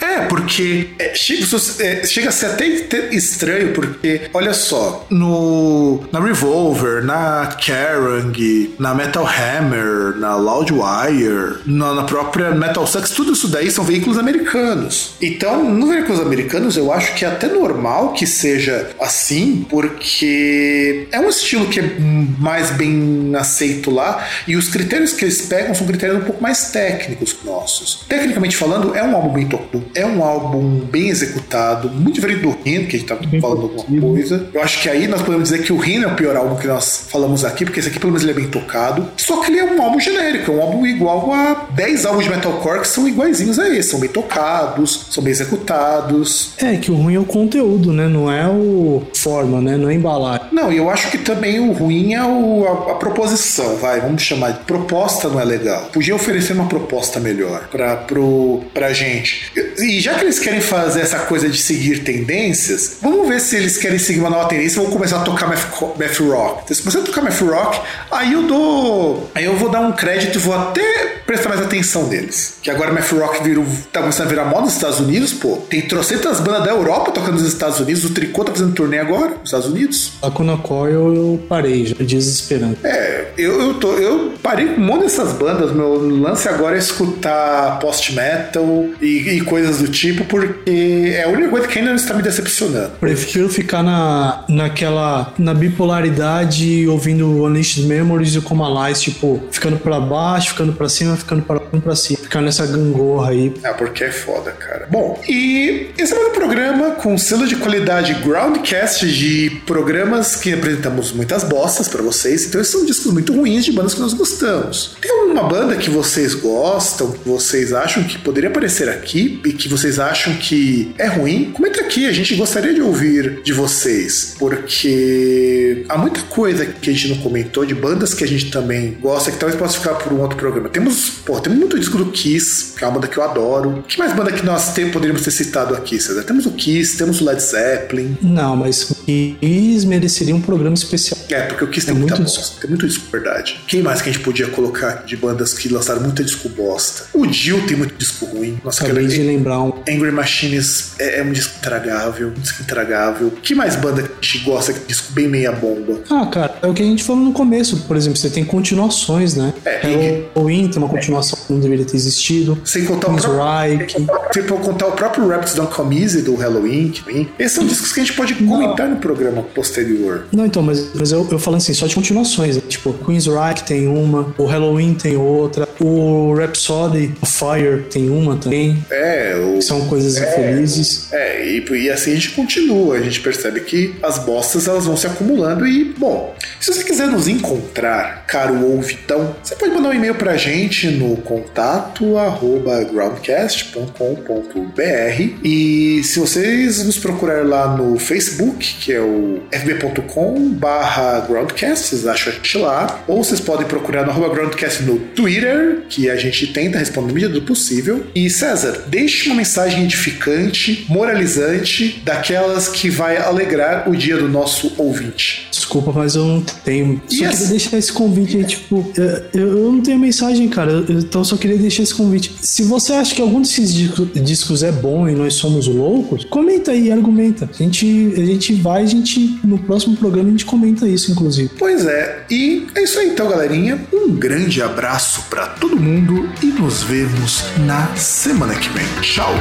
É, porque é, chega, é, chega a ser até estranho, porque, olha só, no, na Revolver, na Kerrang, na Metal Hammer, na Loudwire, na, na própria Metal Sucks, tudo isso daí são veículos americanos. Então, no veículos americanos, eu acho que é até normal que seja assim, porque é um estilo que é mais bem aceito lá, e os critérios que eles pegam são critérios um pouco mais técnicos que nossos. Tecnicamente falando, é um álbum bem tocado, é um álbum bem executado, muito diferente do Rino, que a gente tá falando alguma coisa. Eu acho que aí nós podemos dizer que o Rino é o pior álbum que nós falamos aqui, porque esse aqui pelo menos ele é bem tocado. Só que ele é um álbum genérico, é um álbum igual a 10 álbuns de metalcore que são iguaizinhos a esse, são bem tocados, são bem executados. É, que o ruim é o conteúdo, né? Não é o forma, né? Não é embalagem. Não, e eu acho que também o ruim é o, a, a proposição, vai, vamos chamar de proposta não é legal. Podia oferecer uma proposta melhor pra, pro, pra gente. E já que eles querem fazer essa coisa de seguir tendências, vamos ver se eles querem seguir uma nova tendência e vão começar a tocar math, math rock. Se eles começarem a tocar math rock, aí eu dou vou. Aí eu vou dar um crédito e vou até prestar mais atenção neles. Que agora Math Rock virou, tá começando a virar moda nos Estados Unidos, pô. Tem trocentas bandas da Europa tocando nos Estados Unidos. O Tricô tá fazendo turnê agora, nos Estados Unidos. A Kuna Coil eu parei, já desesperando. É, eu, eu, tô, eu parei com um monte dessas bandas. Meu lance agora é escutar post-metal e, e coisas do tipo, porque é a única coisa que ainda não está me decepcionando. Prefiro ficar na, naquela. na bipolaridade, ouvindo Unleashed Memories e Como Alice, tipo, ficando pra baixo, ficando pra cima, ficando pra, pra cima. Ficar nessa gangorra aí. Ah, porque é foda, cara. Bom, e esse é o programa com selo de qualidade Groundcast de programas que apresentamos muitas bostas pra vocês. Então, esses são discos muito ruins de bandas que nós gostamos. Tem alguma banda que vocês gostam, que vocês acham que poderia aparecer aqui e que vocês acham que é ruim? Comenta aqui, a gente gostaria de ouvir de vocês, porque há muita coisa que a gente não comentou de bandas que a gente também gosta, que talvez possa ficar por um outro programa. Temos, pô, temos muito disco do Kiss, que é uma banda que eu adoro. Que mais banda que nós tem, poderíamos ter citado aqui, César? Temos o Kiss, temos o Led Zeppelin. Não, mas o Kiss mereceria um programa especial. É, porque o Kiss tem É muita muito bosta. Tem muito disco, verdade. Quem mais que a gente podia colocar de bandas que lançaram muito disco bosta? O Dio tem muito disco ruim. Nossa, Acabei de lembrar um. Angry Machines é, é um disco intragável. Um disco intragável. Que mais banda que a gente gosta que disco bem meia bomba? Ah, cara, é o que a gente falou no começo. Por exemplo, você tem continuações, né? É, Halloween tem uma continuação que não deveria ter existido. Sem contar o Queen's próprio, Reich. sem contar o próprio Raps Don't Come Easy do Halloween. que. Esses são discos que a gente pode comentar no programa posterior. Não, então, mas, mas eu, eu falando assim, só de continuações. né? Tipo, Queen's Reich tem uma, o Halloween tem outra, o Rhapsody Fire tem uma também. É, o, São coisas infelizes. É, e, e assim a gente continua, a gente percebe que as bostas elas vão se acumulando e, bom, se você quiser nos encontrar, caro ouvitão, você pode mandar um e-mail pra gente no contato arroba groundcast.com.br e se vocês nos procurarem lá no Facebook, que é o fb.com barra groundcast, vocês acham a gente lá, ou vocês podem procurar no arroba groundcast no Twitter, que a gente tenta responder na medida do possível. E César, deixe uma mensagem edificante, moralizante, daquelas que vai alegrar o dia do nosso ouvinte. Desculpa, mas eu não tenho. Só Yes. queria deixar esse convite aí, tipo, eu, eu não tenho mensagem, cara. eu- Então eu só queria deixar esse convite. Se você acha que algum desses disco- discos é bom e nós somos loucos, comenta aí, argumenta. A gente, a gente vai, a gente. No próximo programa a gente comenta isso, inclusive. Pois é, e é isso aí então, galerinha. Um grande abraço pra todo mundo e nos vemos na semana que vem. Tchau!